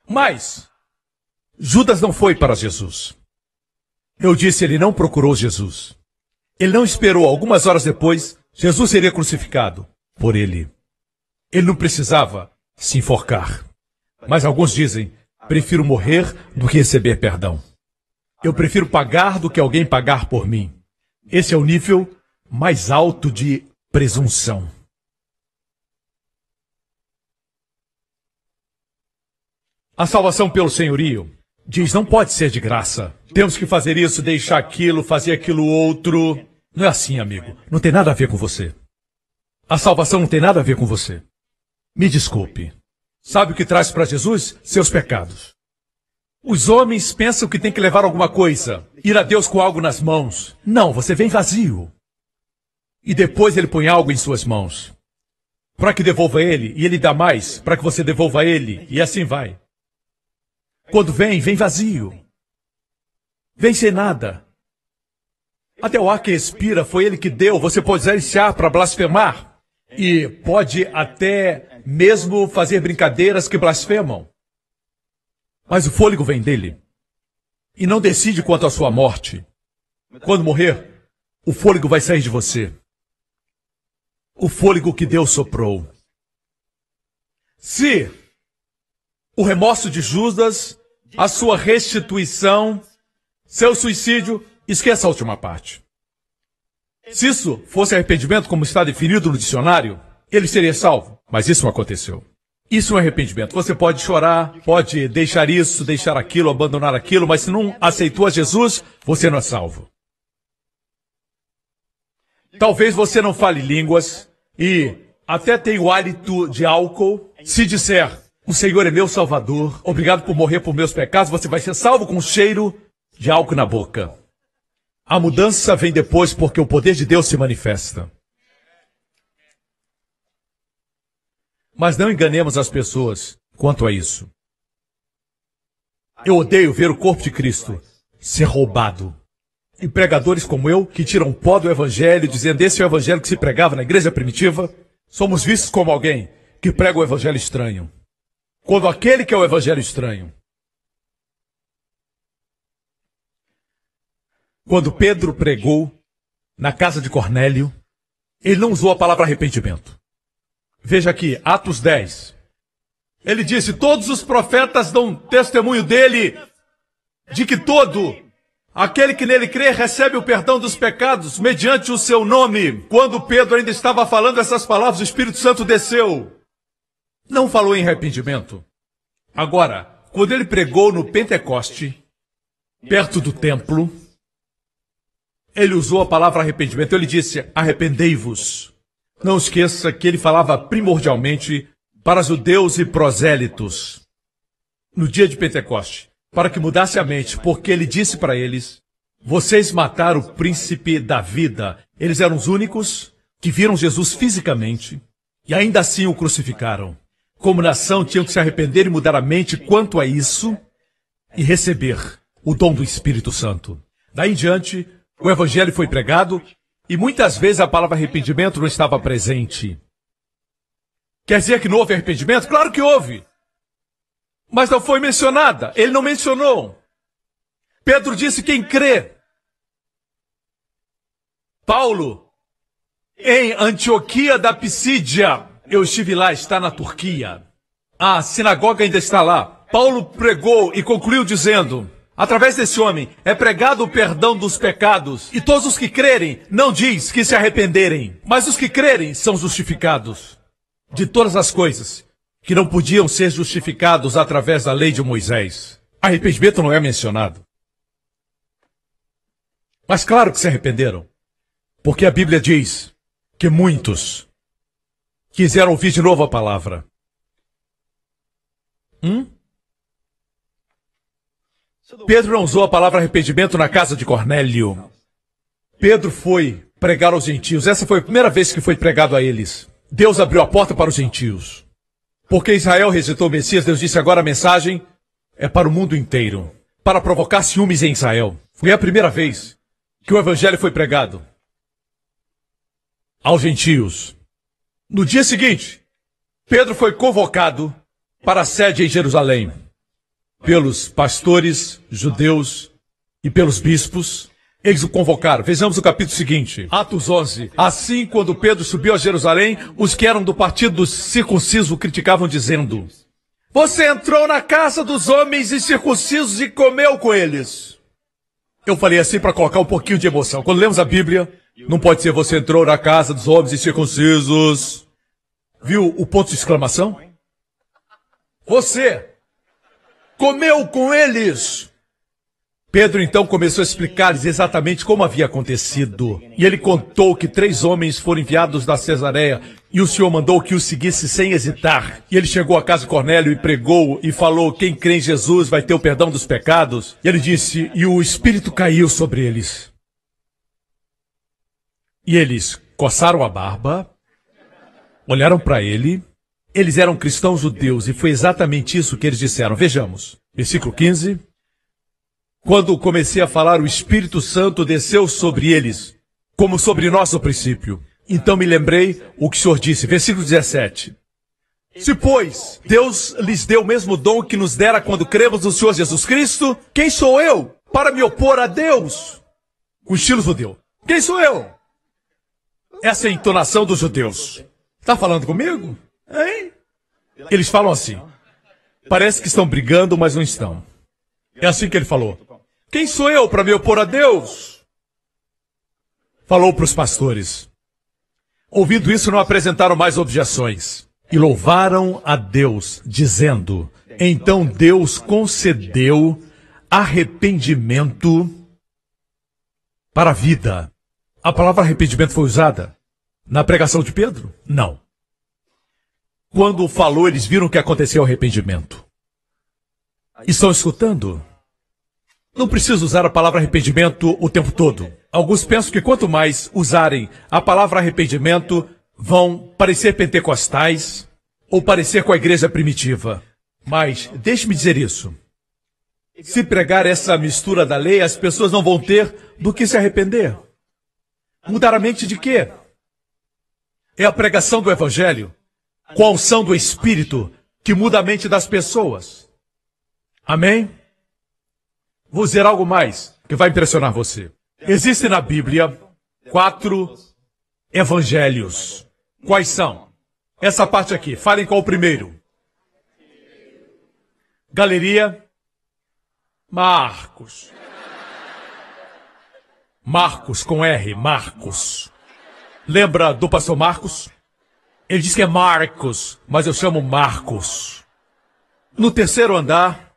Mas, Judas não foi para Jesus. Eu disse, ele não procurou Jesus. Ele não esperou. Algumas horas depois, Jesus seria crucificado por ele. Ele não precisava se enforcar. Mas alguns dizem, prefiro morrer do que receber perdão. Eu prefiro pagar do que alguém pagar por mim. Esse é o nível mais alto de presunção. A salvação pelo senhorio diz não pode ser de graça. Temos que fazer isso, deixar aquilo, fazer aquilo outro. Não é assim, amigo. Não tem nada a ver com você. A salvação não tem nada a ver com você. Me desculpe. Sabe o que traz para Jesus? Seus pecados. Os homens pensam que tem que levar alguma coisa, ir a Deus com algo nas mãos. Não, você vem vazio. E depois ele põe algo em suas mãos. Para que devolva ele, e ele dá mais, para que você devolva ele, e assim vai. Quando vem, vem vazio. Vem sem nada. Até o ar que expira foi ele que deu. Você pode usar esse ar para blasfemar. E pode até mesmo fazer brincadeiras que blasfemam. Mas o fôlego vem dele. E não decide quanto à sua morte. Quando morrer, o fôlego vai sair de você. O fôlego que Deus soprou. Se o remorso de Judas, a sua restituição, seu suicídio, esqueça a última parte. Se isso fosse arrependimento, como está definido no dicionário, ele seria salvo. Mas isso não aconteceu. Isso é um arrependimento. Você pode chorar, pode deixar isso, deixar aquilo, abandonar aquilo, mas se não aceitou a Jesus, você não é salvo. Talvez você não fale línguas e até tenha o hálito de álcool. Se disser, o Senhor é meu Salvador, obrigado por morrer por meus pecados, você vai ser salvo com um cheiro de álcool na boca. A mudança vem depois porque o poder de Deus se manifesta. Mas não enganemos as pessoas quanto a isso. Eu odeio ver o corpo de Cristo ser roubado. E pregadores como eu, que tiram pó do evangelho, dizendo esse é o evangelho que se pregava na igreja primitiva, somos vistos como alguém que prega o evangelho estranho. Quando aquele que é o evangelho estranho. Quando Pedro pregou na casa de Cornélio, ele não usou a palavra arrependimento. Veja aqui, Atos 10. Ele disse: Todos os profetas dão testemunho dele, de que todo aquele que nele crê recebe o perdão dos pecados mediante o seu nome. Quando Pedro ainda estava falando essas palavras, o Espírito Santo desceu. Não falou em arrependimento. Agora, quando ele pregou no Pentecoste, perto do templo, ele usou a palavra arrependimento. Ele disse: Arrependei-vos. Não esqueça que ele falava primordialmente para judeus e prosélitos no dia de Pentecoste, para que mudasse a mente, porque ele disse para eles: Vocês mataram o príncipe da vida. Eles eram os únicos que viram Jesus fisicamente e ainda assim o crucificaram. Como nação, tinham que se arrepender e mudar a mente quanto a isso e receber o dom do Espírito Santo. Daí em diante, o evangelho foi pregado e muitas vezes a palavra arrependimento não estava presente. Quer dizer que não houve arrependimento? Claro que houve. Mas não foi mencionada. Ele não mencionou. Pedro disse: quem crê. Paulo, em Antioquia da Pisídia, eu estive lá, está na Turquia. A sinagoga ainda está lá. Paulo pregou e concluiu dizendo: Através desse homem é pregado o perdão dos pecados, e todos os que crerem não diz que se arrependerem, mas os que crerem são justificados de todas as coisas que não podiam ser justificados através da lei de Moisés. Arrependimento não é mencionado. Mas claro que se arrependeram, porque a Bíblia diz que muitos quiseram ouvir de novo a palavra. Hum? Pedro não usou a palavra arrependimento na casa de Cornélio. Pedro foi pregar aos gentios. Essa foi a primeira vez que foi pregado a eles. Deus abriu a porta para os gentios. Porque Israel rejeitou o Messias, Deus disse agora a mensagem é para o mundo inteiro. Para provocar ciúmes em Israel. Foi a primeira vez que o evangelho foi pregado aos gentios. No dia seguinte, Pedro foi convocado para a sede em Jerusalém pelos pastores judeus e pelos bispos. Eles o convocaram. Vejamos o capítulo seguinte, Atos 11. Assim, quando Pedro subiu a Jerusalém, os que eram do partido dos circuncisos o criticavam, dizendo: Você entrou na casa dos homens incircuncisos e comeu com eles. Eu falei assim para colocar um pouquinho de emoção. Quando lemos a Bíblia, não pode ser você entrou na casa dos homens incircuncisos. Viu o ponto de exclamação? Você comeu com eles. Pedro então começou a explicar-lhes exatamente como havia acontecido. E ele contou que três homens foram enviados da Cesareia e o Senhor mandou que os seguisse sem hesitar. E ele chegou à casa de Cornélio e pregou e falou: Quem crê em Jesus vai ter o perdão dos pecados. E ele disse: E o Espírito caiu sobre eles. E eles coçaram a barba, olharam para ele eles eram cristãos judeus e foi exatamente isso que eles disseram. Vejamos, versículo 15. Quando comecei a falar, o Espírito Santo desceu sobre eles, como sobre nós no princípio. Então me lembrei o que o Senhor disse, versículo 17. Se, pois, Deus lhes deu o mesmo dom que nos dera quando cremos no Senhor Jesus Cristo, quem sou eu para me opor a Deus? Com estilo judeu. Quem sou eu? Essa é a entonação dos judeus. Está falando comigo? Hein? Eles falam assim. Parece que estão brigando, mas não estão. É assim que ele falou. Quem sou eu para me opor a Deus? Falou para os pastores. Ouvindo isso, não apresentaram mais objeções. E louvaram a Deus, dizendo: Então Deus concedeu arrependimento para a vida. A palavra arrependimento foi usada na pregação de Pedro? Não. Quando falou, eles viram que aconteceu arrependimento. Estão escutando? Não preciso usar a palavra arrependimento o tempo todo. Alguns pensam que quanto mais usarem a palavra arrependimento, vão parecer pentecostais ou parecer com a igreja primitiva. Mas deixe-me dizer isso. Se pregar essa mistura da lei, as pessoas não vão ter do que se arrepender. Mudar a mente de quê? É a pregação do Evangelho, com a unção do Espírito, que muda a mente das pessoas. Amém? Vou dizer algo mais que vai impressionar você. Existem na Bíblia quatro evangelhos. Quais são? Essa parte aqui. Falem qual o primeiro. Galeria Marcos. Marcos com R, Marcos. Lembra do pastor Marcos? Ele diz que é Marcos, mas eu chamo Marcos. No terceiro andar,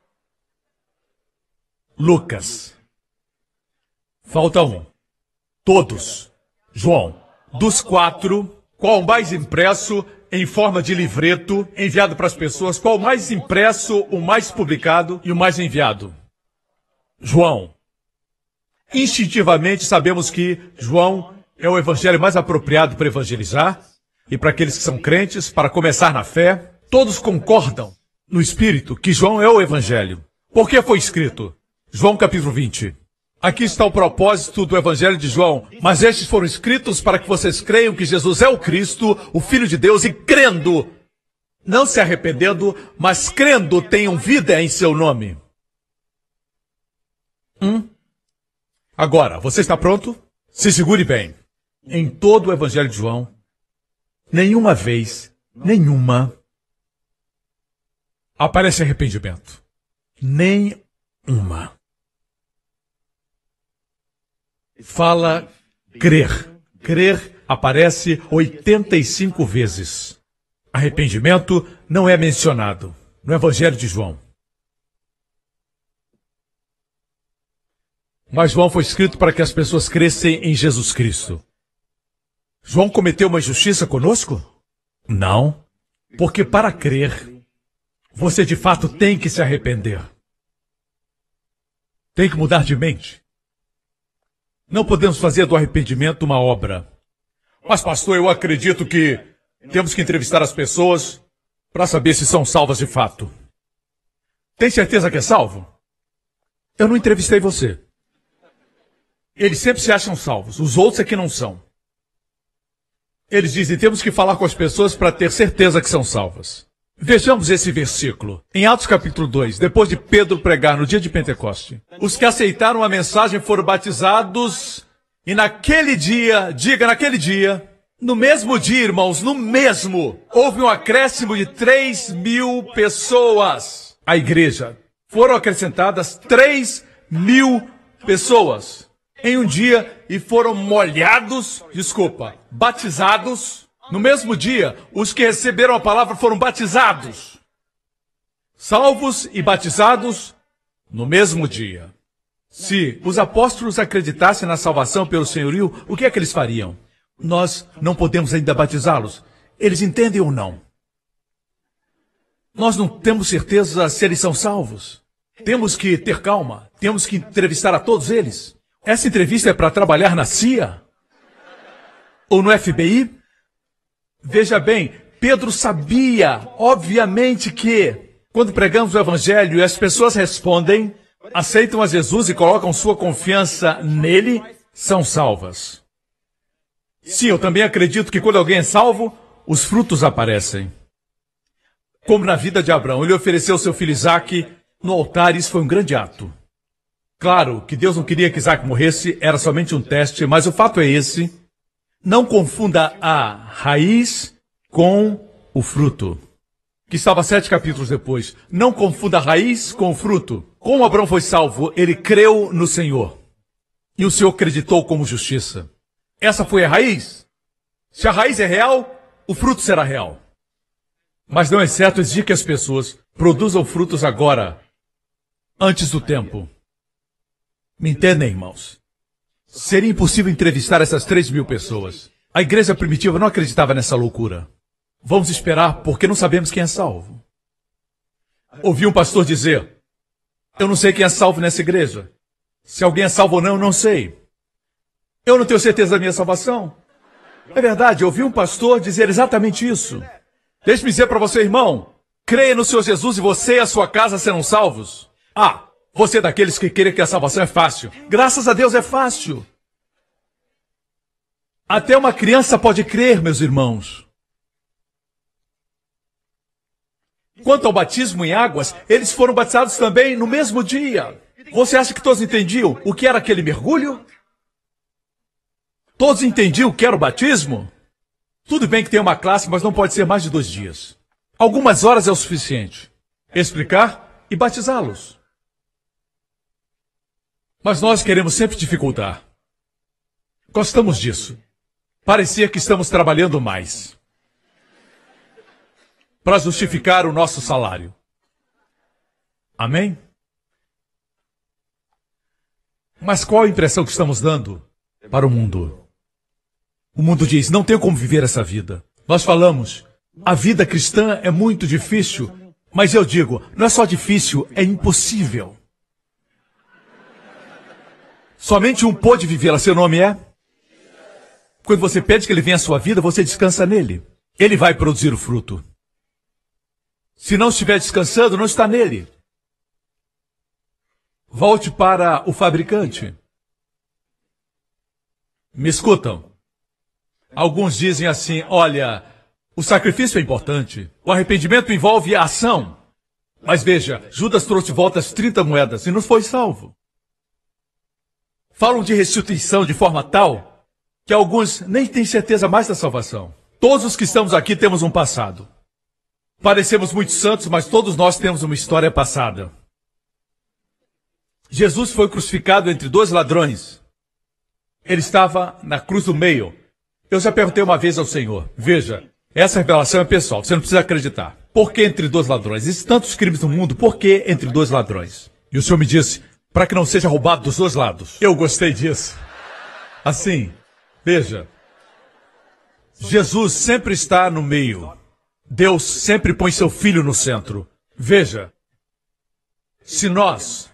Lucas. Falta um. Todos. João. Dos quatro, qual o mais impresso em forma de livreto enviado para as pessoas? Qual o mais impresso, o mais publicado e o mais enviado? João. Instintivamente sabemos que João é o evangelho mais apropriado para evangelizar e para aqueles que são crentes, para começar na fé. Todos concordam no espírito que João é o evangelho. Por que foi escrito? João capítulo 20. Aqui está o propósito do Evangelho de João. Mas estes foram escritos para que vocês creiam que Jesus é o Cristo, o Filho de Deus, e crendo, não se arrependendo, mas crendo, tenham vida em seu nome. Hum? Agora, você está pronto? Se segure bem. Em todo o Evangelho de João, nenhuma vez, nenhuma, aparece arrependimento. Nem uma. Fala crer. Crer aparece 85 vezes. Arrependimento não é mencionado no Evangelho de João. Mas João foi escrito para que as pessoas crescem em Jesus Cristo. João cometeu uma injustiça conosco? Não. Porque para crer, você de fato tem que se arrepender. Tem que mudar de mente. Não podemos fazer do arrependimento uma obra. Mas, pastor, eu acredito que temos que entrevistar as pessoas para saber se são salvas de fato. Tem certeza que é salvo? Eu não entrevistei você. Eles sempre se acham salvos, os outros é que não são. Eles dizem: temos que falar com as pessoas para ter certeza que são salvas. Vejamos esse versículo. Em Atos capítulo 2, depois de Pedro pregar no dia de Pentecoste, os que aceitaram a mensagem foram batizados, e naquele dia, diga naquele dia, no mesmo dia, irmãos, no mesmo, houve um acréscimo de 3 mil pessoas à igreja. Foram acrescentadas 3 mil pessoas em um dia e foram molhados, desculpa, batizados. No mesmo dia, os que receberam a palavra foram batizados. Salvos e batizados no mesmo dia. Se os apóstolos acreditassem na salvação pelo senhorio, o que é que eles fariam? Nós não podemos ainda batizá-los. Eles entendem ou não? Nós não temos certeza se eles são salvos. Temos que ter calma. Temos que entrevistar a todos eles. Essa entrevista é para trabalhar na CIA? Ou no FBI? Veja bem, Pedro sabia, obviamente, que quando pregamos o Evangelho e as pessoas respondem, aceitam a Jesus e colocam sua confiança nele, são salvas. Sim, eu também acredito que quando alguém é salvo, os frutos aparecem. Como na vida de Abraão, ele ofereceu seu filho Isaac no altar, e isso foi um grande ato. Claro que Deus não queria que Isaac morresse, era somente um teste, mas o fato é esse. Não confunda a raiz com o fruto. Que estava sete capítulos depois. Não confunda a raiz com o fruto. Como Abraão foi salvo, ele creu no Senhor. E o Senhor acreditou como justiça. Essa foi a raiz. Se a raiz é real, o fruto será real. Mas não é certo exigir que as pessoas produzam frutos agora, antes do tempo. Me entendem, irmãos? Seria impossível entrevistar essas três mil pessoas. A igreja primitiva não acreditava nessa loucura. Vamos esperar porque não sabemos quem é salvo. Ouvi um pastor dizer: Eu não sei quem é salvo nessa igreja. Se alguém é salvo ou não, eu não sei. Eu não tenho certeza da minha salvação. É verdade, ouvi um pastor dizer exatamente isso. Deixe-me dizer para você, irmão: creia no Senhor Jesus e você e a sua casa serão salvos. Ah, você é daqueles que querem que a salvação é fácil. Graças a Deus é fácil. Até uma criança pode crer, meus irmãos. Quanto ao batismo em águas, eles foram batizados também no mesmo dia. Você acha que todos entendiam o que era aquele mergulho? Todos entendiam o que era o batismo? Tudo bem que tem uma classe, mas não pode ser mais de dois dias. Algumas horas é o suficiente. Explicar e batizá-los. Mas nós queremos sempre dificultar. Gostamos disso. Parecia que estamos trabalhando mais para justificar o nosso salário. Amém? Mas qual a impressão que estamos dando para o mundo? O mundo diz: não tenho como viver essa vida. Nós falamos: a vida cristã é muito difícil. Mas eu digo: não é só difícil, é impossível. Somente um pode vivê-la. Seu nome é? Quando você pede que ele venha à sua vida, você descansa nele. Ele vai produzir o fruto. Se não estiver descansando, não está nele. Volte para o fabricante. Me escutam. Alguns dizem assim: olha, o sacrifício é importante. O arrependimento envolve a ação. Mas veja, Judas trouxe de volta as 30 moedas e não foi salvo. Falam de restituição de forma tal que alguns nem têm certeza mais da salvação. Todos os que estamos aqui temos um passado. Parecemos muito santos, mas todos nós temos uma história passada. Jesus foi crucificado entre dois ladrões. Ele estava na cruz do meio. Eu já perguntei uma vez ao Senhor: Veja, essa revelação é pessoal, você não precisa acreditar. Por que entre dois ladrões? Existem tantos crimes no mundo, por que entre dois ladrões? E o Senhor me disse: para que não seja roubado dos dois lados. Eu gostei disso. Assim, veja, Jesus sempre está no meio. Deus sempre põe seu filho no centro. Veja, se nós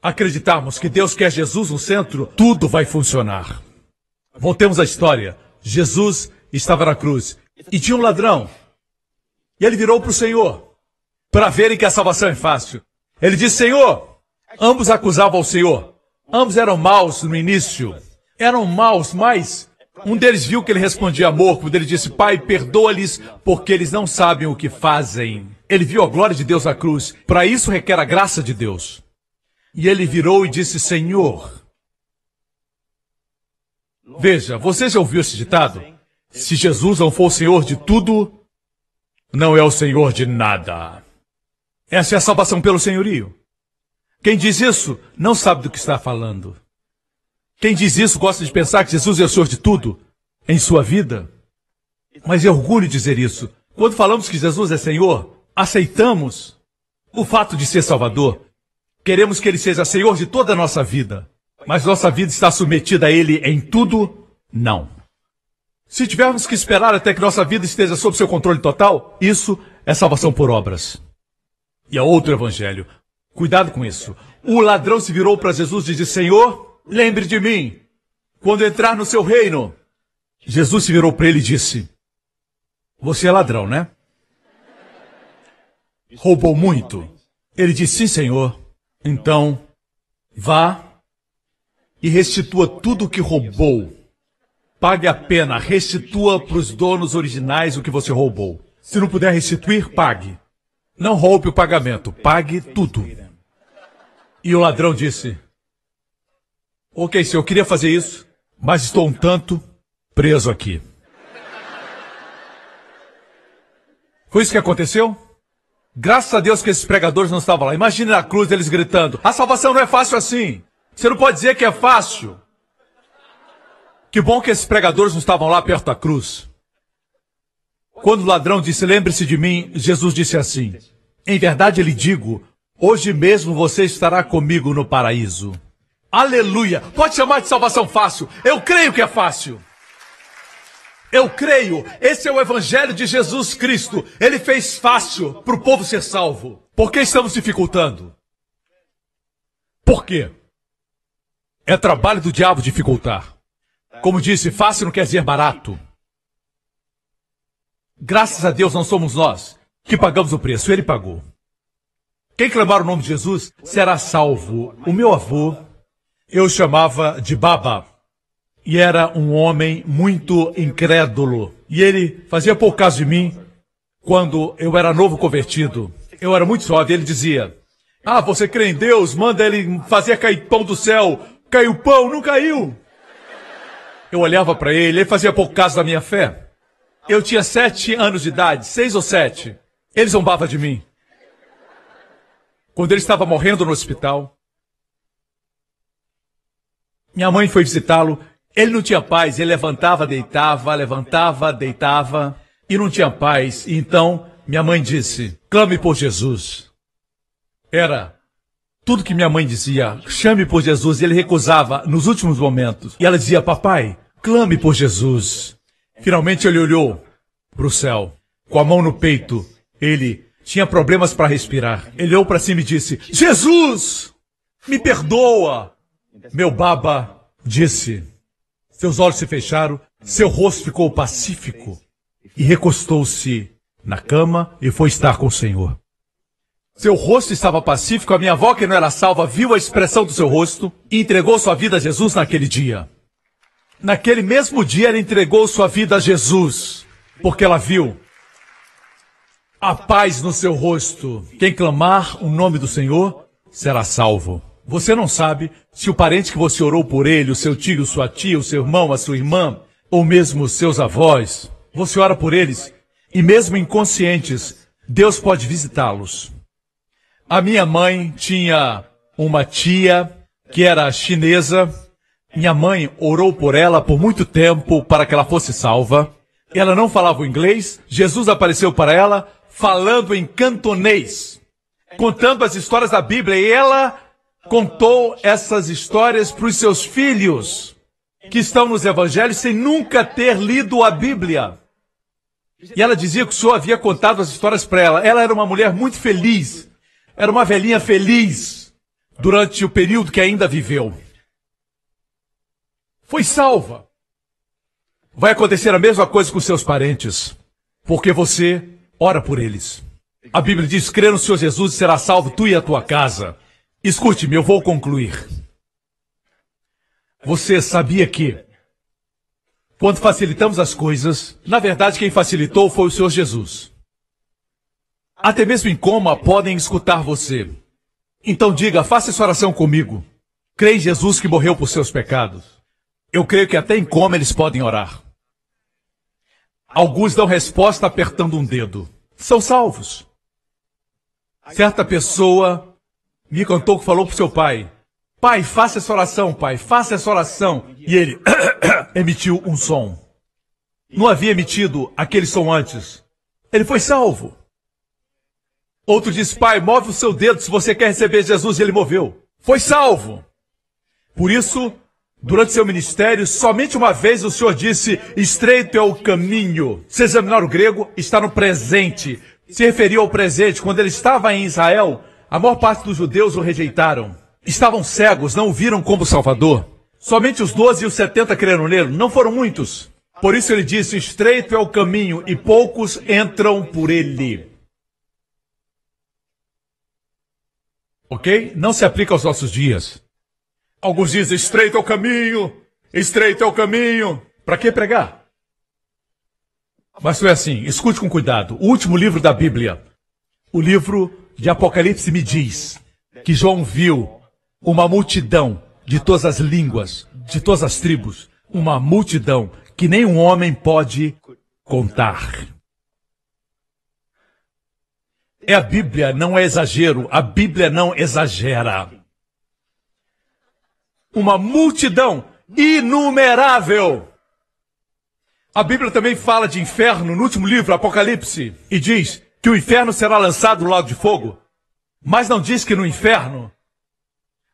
acreditarmos que Deus quer Jesus no centro, tudo vai funcionar. Voltemos à história. Jesus estava na cruz e tinha um ladrão. E ele virou para o Senhor para verem que a salvação é fácil. Ele disse: Senhor, ambos acusavam o Senhor. Ambos eram maus no início. Eram maus, mas um deles viu que ele respondia amor, quando ele disse, Pai, perdoa-lhes, porque eles não sabem o que fazem. Ele viu a glória de Deus na cruz. Para isso requer a graça de Deus. E ele virou e disse, Senhor. Veja, você já ouviu esse ditado? Se Jesus não for o Senhor de tudo, não é o Senhor de nada. Essa é a salvação pelo senhorio. Quem diz isso não sabe do que está falando. Quem diz isso gosta de pensar que Jesus é o Senhor de tudo em sua vida. Mas é orgulho dizer isso. Quando falamos que Jesus é Senhor, aceitamos o fato de ser Salvador. Queremos que Ele seja Senhor de toda a nossa vida. Mas nossa vida está submetida a Ele em tudo? Não. Se tivermos que esperar até que nossa vida esteja sob seu controle total, isso é salvação por obras. E a outro evangelho. Cuidado com isso. O ladrão se virou para Jesus e disse: Senhor, Lembre de mim quando entrar no seu reino. Jesus se virou para ele e disse: Você é ladrão, né? Roubou muito. Ele disse: Sim, senhor. Então, vá e restitua tudo o que roubou. Pague a pena, restitua para os donos originais o que você roubou. Se não puder restituir, pague. Não roube o pagamento, pague tudo. E o ladrão disse: Ok, senhor, eu queria fazer isso, mas estou um tanto preso aqui. Foi isso que aconteceu? Graças a Deus que esses pregadores não estavam lá. Imagine na cruz eles gritando: A salvação não é fácil assim. Você não pode dizer que é fácil. Que bom que esses pregadores não estavam lá perto da cruz. Quando o ladrão disse: Lembre-se de mim, Jesus disse assim: Em verdade lhe digo, hoje mesmo você estará comigo no paraíso. Aleluia! Pode chamar de salvação fácil. Eu creio que é fácil. Eu creio, esse é o Evangelho de Jesus Cristo. Ele fez fácil para o povo ser salvo. Por que estamos dificultando? Por quê? É trabalho do diabo dificultar. Como disse, fácil não quer dizer barato. Graças a Deus não somos nós que pagamos o preço, ele pagou. Quem clamar o nome de Jesus será salvo. O meu avô, eu chamava de Baba e era um homem muito incrédulo. E ele fazia pouco caso de mim quando eu era novo convertido. Eu era muito suave. Ele dizia: Ah, você crê em Deus? Manda ele fazer cair pão do céu. Caiu pão? Não caiu. Eu olhava para ele, ele fazia pouco caso da minha fé. Eu tinha sete anos de idade, seis ou sete. Ele zombava de mim. Quando ele estava morrendo no hospital, minha mãe foi visitá-lo ele não tinha paz, ele levantava, deitava, levantava, deitava e não tinha paz. E então minha mãe disse: clame por Jesus. Era tudo que minha mãe dizia: chame por Jesus. E ele recusava nos últimos momentos. E ela dizia: papai, clame por Jesus. Finalmente ele olhou para o céu, com a mão no peito. Ele tinha problemas para respirar. Ele olhou para cima e disse: Jesus, me perdoa. Meu baba disse: seus olhos se fecharam, seu rosto ficou pacífico e recostou-se na cama e foi estar com o Senhor. Seu rosto estava pacífico, a minha avó, que não era salva, viu a expressão do seu rosto e entregou sua vida a Jesus naquele dia. Naquele mesmo dia, ela entregou sua vida a Jesus, porque ela viu a paz no seu rosto. Quem clamar o nome do Senhor será salvo. Você não sabe se o parente que você orou por ele, o seu tio, sua tia, o seu irmão, a sua irmã, ou mesmo os seus avós, você ora por eles e mesmo inconscientes, Deus pode visitá-los. A minha mãe tinha uma tia que era chinesa. Minha mãe orou por ela por muito tempo para que ela fosse salva. Ela não falava o inglês. Jesus apareceu para ela falando em cantonês, contando as histórias da Bíblia e ela contou essas histórias para os seus filhos que estão nos evangelhos sem nunca ter lido a Bíblia. E ela dizia que o Senhor havia contado as histórias para ela. Ela era uma mulher muito feliz. Era uma velhinha feliz durante o período que ainda viveu. Foi salva. Vai acontecer a mesma coisa com seus parentes, porque você ora por eles. A Bíblia diz: crê no Senhor Jesus e será salvo tu e a tua casa. Escute-me, eu vou concluir. Você sabia que, quando facilitamos as coisas, na verdade quem facilitou foi o Senhor Jesus. Até mesmo em coma podem escutar você. Então diga, faça essa oração comigo. Crê em Jesus que morreu por seus pecados. Eu creio que até em coma eles podem orar. Alguns dão resposta apertando um dedo. São salvos. Certa pessoa me contou que falou para seu pai: Pai, faça essa oração, pai, faça essa oração. E ele emitiu um som. Não havia emitido aquele som antes. Ele foi salvo. Outro disse: Pai, move o seu dedo se você quer receber Jesus. E ele moveu. Foi salvo. Por isso, durante seu ministério, somente uma vez o Senhor disse: Estreito é o caminho. Se examinar o grego, está no presente. Se referiu ao presente. Quando ele estava em Israel, a maior parte dos judeus o rejeitaram. Estavam cegos, não o viram como Salvador. Somente os doze e os setenta creram nele, não foram muitos. Por isso ele disse: Estreito é o caminho e poucos entram por ele. Ok? Não se aplica aos nossos dias. Alguns dizem estreito é o caminho, estreito é o caminho. Para que pregar? Mas foi assim, escute com cuidado. O último livro da Bíblia, o livro de Apocalipse me diz que João viu uma multidão de todas as línguas, de todas as tribos, uma multidão que nem um homem pode contar. É a Bíblia, não é exagero. A Bíblia não exagera. Uma multidão inumerável. A Bíblia também fala de inferno no último livro, Apocalipse, e diz que o inferno será lançado no lago de fogo. Mas não diz que no inferno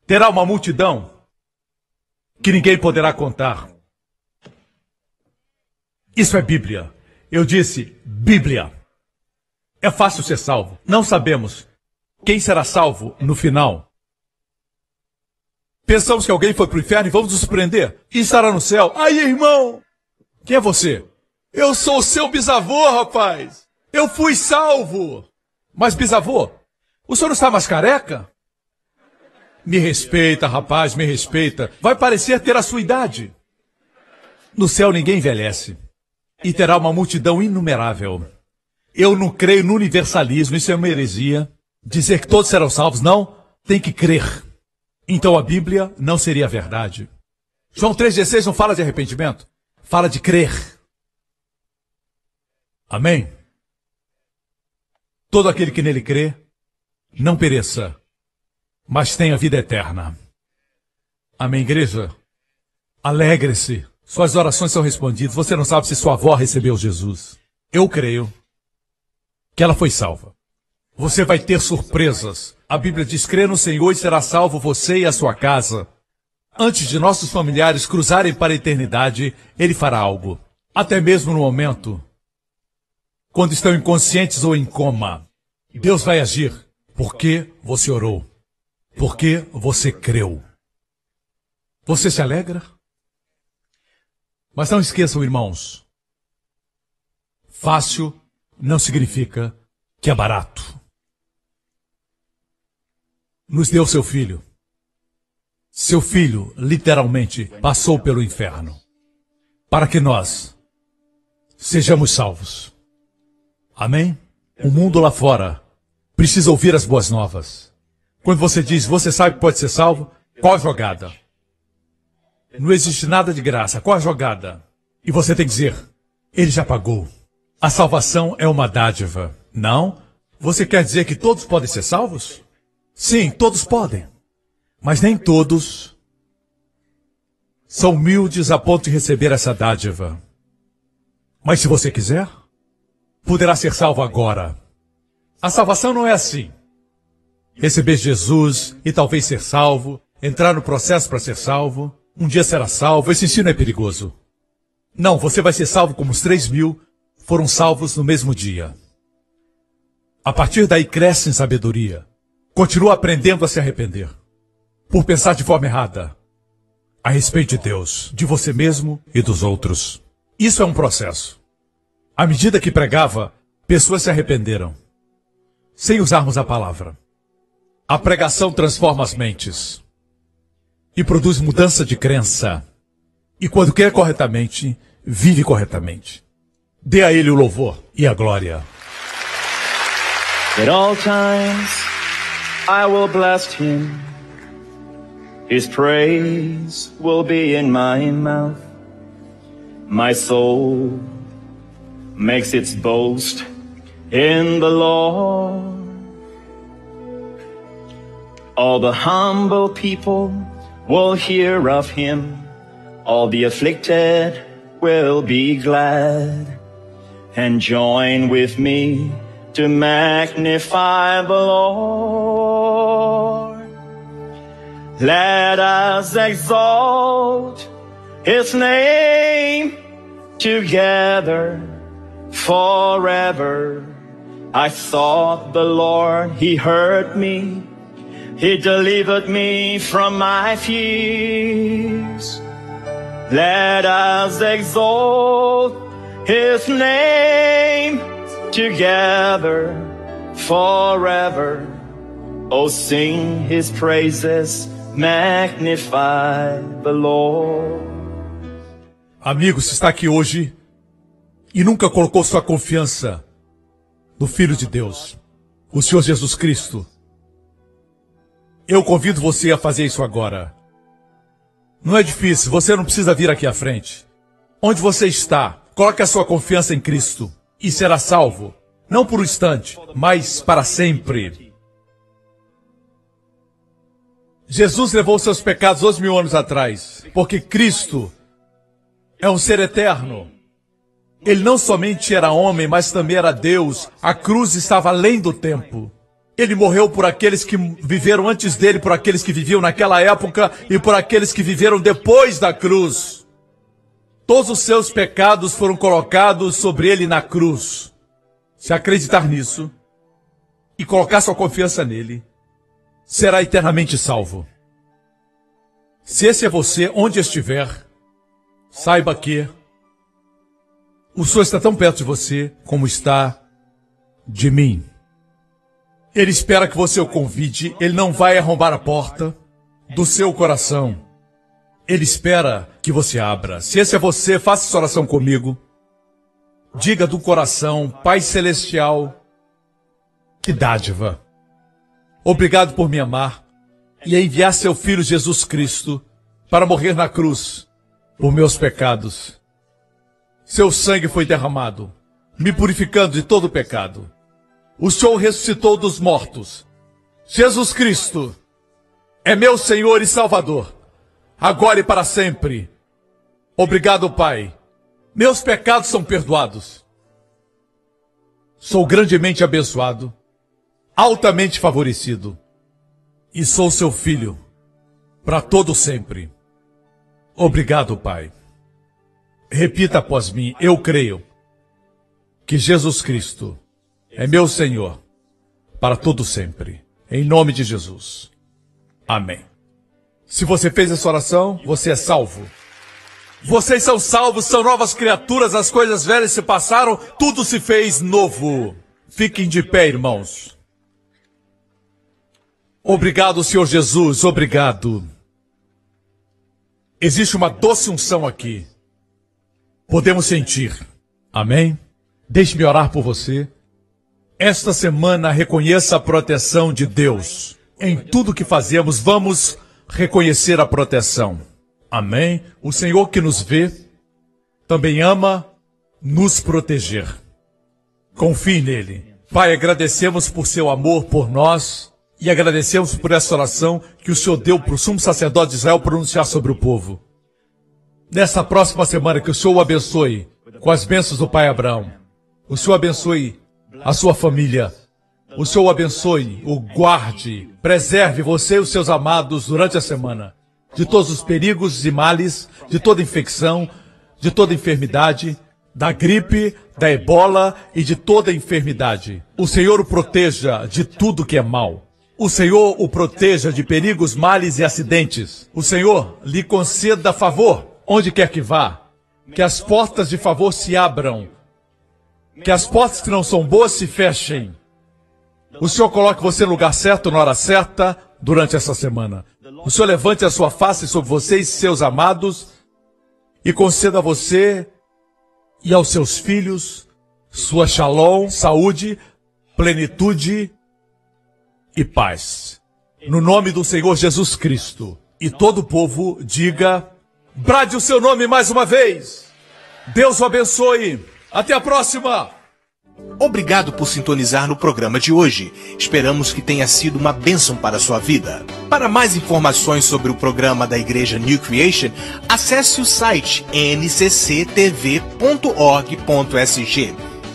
terá uma multidão que ninguém poderá contar. Isso é Bíblia. Eu disse Bíblia. É fácil ser salvo. Não sabemos quem será salvo no final. Pensamos que alguém foi para o inferno e vamos nos surpreender. E estará no céu. Aí, irmão! Quem é você? Eu sou o seu bisavô, rapaz! Eu fui salvo! Mas, bisavô, o senhor não está mais careca? Me respeita, rapaz, me respeita. Vai parecer ter a sua idade. No céu ninguém envelhece. E terá uma multidão inumerável. Eu não creio no universalismo, isso é uma heresia. Dizer que todos serão salvos, não. Tem que crer. Então a Bíblia não seria verdade. João 3,16 não fala de arrependimento, fala de crer. Amém? Todo aquele que nele crê, não pereça, mas tenha vida eterna. Amém, igreja? Alegre-se. Suas orações são respondidas. Você não sabe se sua avó recebeu Jesus. Eu creio que ela foi salva. Você vai ter surpresas. A Bíblia diz: crê no Senhor e será salvo você e a sua casa. Antes de nossos familiares cruzarem para a eternidade, Ele fará algo. Até mesmo no momento, quando estão inconscientes ou em coma, Deus vai agir. Porque você orou. Porque você creu. Você se alegra? Mas não esqueçam, irmãos. Fácil não significa que é barato. Nos deu seu filho. Seu filho, literalmente, passou pelo inferno. Para que nós sejamos salvos. Amém? O mundo lá fora precisa ouvir as boas novas. Quando você diz, você sabe que pode ser salvo, qual a jogada? Não existe nada de graça. Qual a jogada? E você tem que dizer, ele já pagou. A salvação é uma dádiva. Não? Você quer dizer que todos podem ser salvos? Sim, todos podem. Mas nem todos são humildes a ponto de receber essa dádiva. Mas se você quiser, poderá ser salvo agora. A salvação não é assim. Receber Jesus e talvez ser salvo, entrar no processo para ser salvo, um dia será salvo, esse ensino é perigoso. Não, você vai ser salvo como os três mil foram salvos no mesmo dia. A partir daí cresce em sabedoria. Continua aprendendo a se arrepender. Por pensar de forma errada. A respeito de Deus, de você mesmo e dos outros. Isso é um processo. À medida que pregava, pessoas se arrependeram. Sem usarmos a palavra. A pregação transforma as mentes. E produz mudança de crença. E quando quer corretamente, vive corretamente. Dê a ele o louvor e a glória. At all times I will bless him. His praise will be in my mouth. My soul makes its boast in the Lord. All the humble people will hear of him. All the afflicted will be glad and join with me to magnify the Lord. Let us exalt his name together forever. I sought the Lord, he heard me, he delivered me from my fears. Let us exalt his name together forever. Oh, sing his praises, magnify the Lord. Amigo, se está aqui hoje e nunca colocou sua confiança no Filho de Deus, o Senhor Jesus Cristo, eu convido você a fazer isso agora. Não é difícil, você não precisa vir aqui à frente. Onde você está, coloque a sua confiança em Cristo e será salvo. Não por um instante, mas para sempre. Jesus levou seus pecados dois mil anos atrás, porque Cristo é um ser eterno. Ele não somente era homem, mas também era Deus. A cruz estava além do tempo. Ele morreu por aqueles que viveram antes dele, por aqueles que viviam naquela época e por aqueles que viveram depois da cruz. Todos os seus pecados foram colocados sobre ele na cruz. Se acreditar nisso e colocar sua confiança nele, será eternamente salvo. Se esse é você, onde estiver, saiba que o Senhor está tão perto de você como está de mim. Ele espera que você o convide, ele não vai arrombar a porta do seu coração. Ele espera que você abra. Se esse é você, faça essa oração comigo. Diga do coração, Pai Celestial, que dádiva. Obrigado por me amar e enviar seu Filho Jesus Cristo para morrer na cruz por meus pecados. Seu sangue foi derramado, me purificando de todo pecado. O Senhor ressuscitou dos mortos. Jesus Cristo é meu Senhor e Salvador, agora e para sempre. Obrigado, Pai. Meus pecados são perdoados. Sou grandemente abençoado, altamente favorecido, e sou seu filho para todo sempre. Obrigado, Pai. Repita após mim, eu creio que Jesus Cristo é meu Senhor para todo sempre. Em nome de Jesus. Amém. Se você fez essa oração, você é salvo. Vocês são salvos, são novas criaturas, as coisas velhas se passaram, tudo se fez novo. Fiquem de pé, irmãos. Obrigado, Senhor Jesus, obrigado. Existe uma doce unção aqui. Podemos sentir. Amém? Deixe-me orar por você. Esta semana reconheça a proteção de Deus. Em tudo que fazemos, vamos reconhecer a proteção. Amém? O Senhor que nos vê também ama nos proteger. Confie nele. Pai, agradecemos por seu amor por nós e agradecemos por essa oração que o Senhor deu para o sumo sacerdote de Israel pronunciar sobre o povo. Nessa próxima semana, que o Senhor o abençoe com as bênçãos do Pai Abraão. O Senhor abençoe a sua família. O Senhor o abençoe, o guarde, preserve você e os seus amados durante a semana de todos os perigos e males, de toda infecção, de toda enfermidade, da gripe, da ebola e de toda enfermidade. O Senhor o proteja de tudo que é mal. O Senhor o proteja de perigos, males e acidentes. O Senhor lhe conceda favor onde quer que vá, que as portas de favor se abram, que as portas que não são boas se fechem. O Senhor coloque você no lugar certo, na hora certa, durante essa semana. O Senhor levante a sua face sobre você e seus amados e conceda a você e aos seus filhos sua shalom, saúde, plenitude e paz. No nome do Senhor Jesus Cristo. E todo o povo diga Brade o seu nome mais uma vez. Deus o abençoe. Até a próxima. Obrigado por sintonizar no programa de hoje. Esperamos que tenha sido uma bênção para a sua vida. Para mais informações sobre o programa da Igreja New Creation, acesse o site ncctv.org.sg.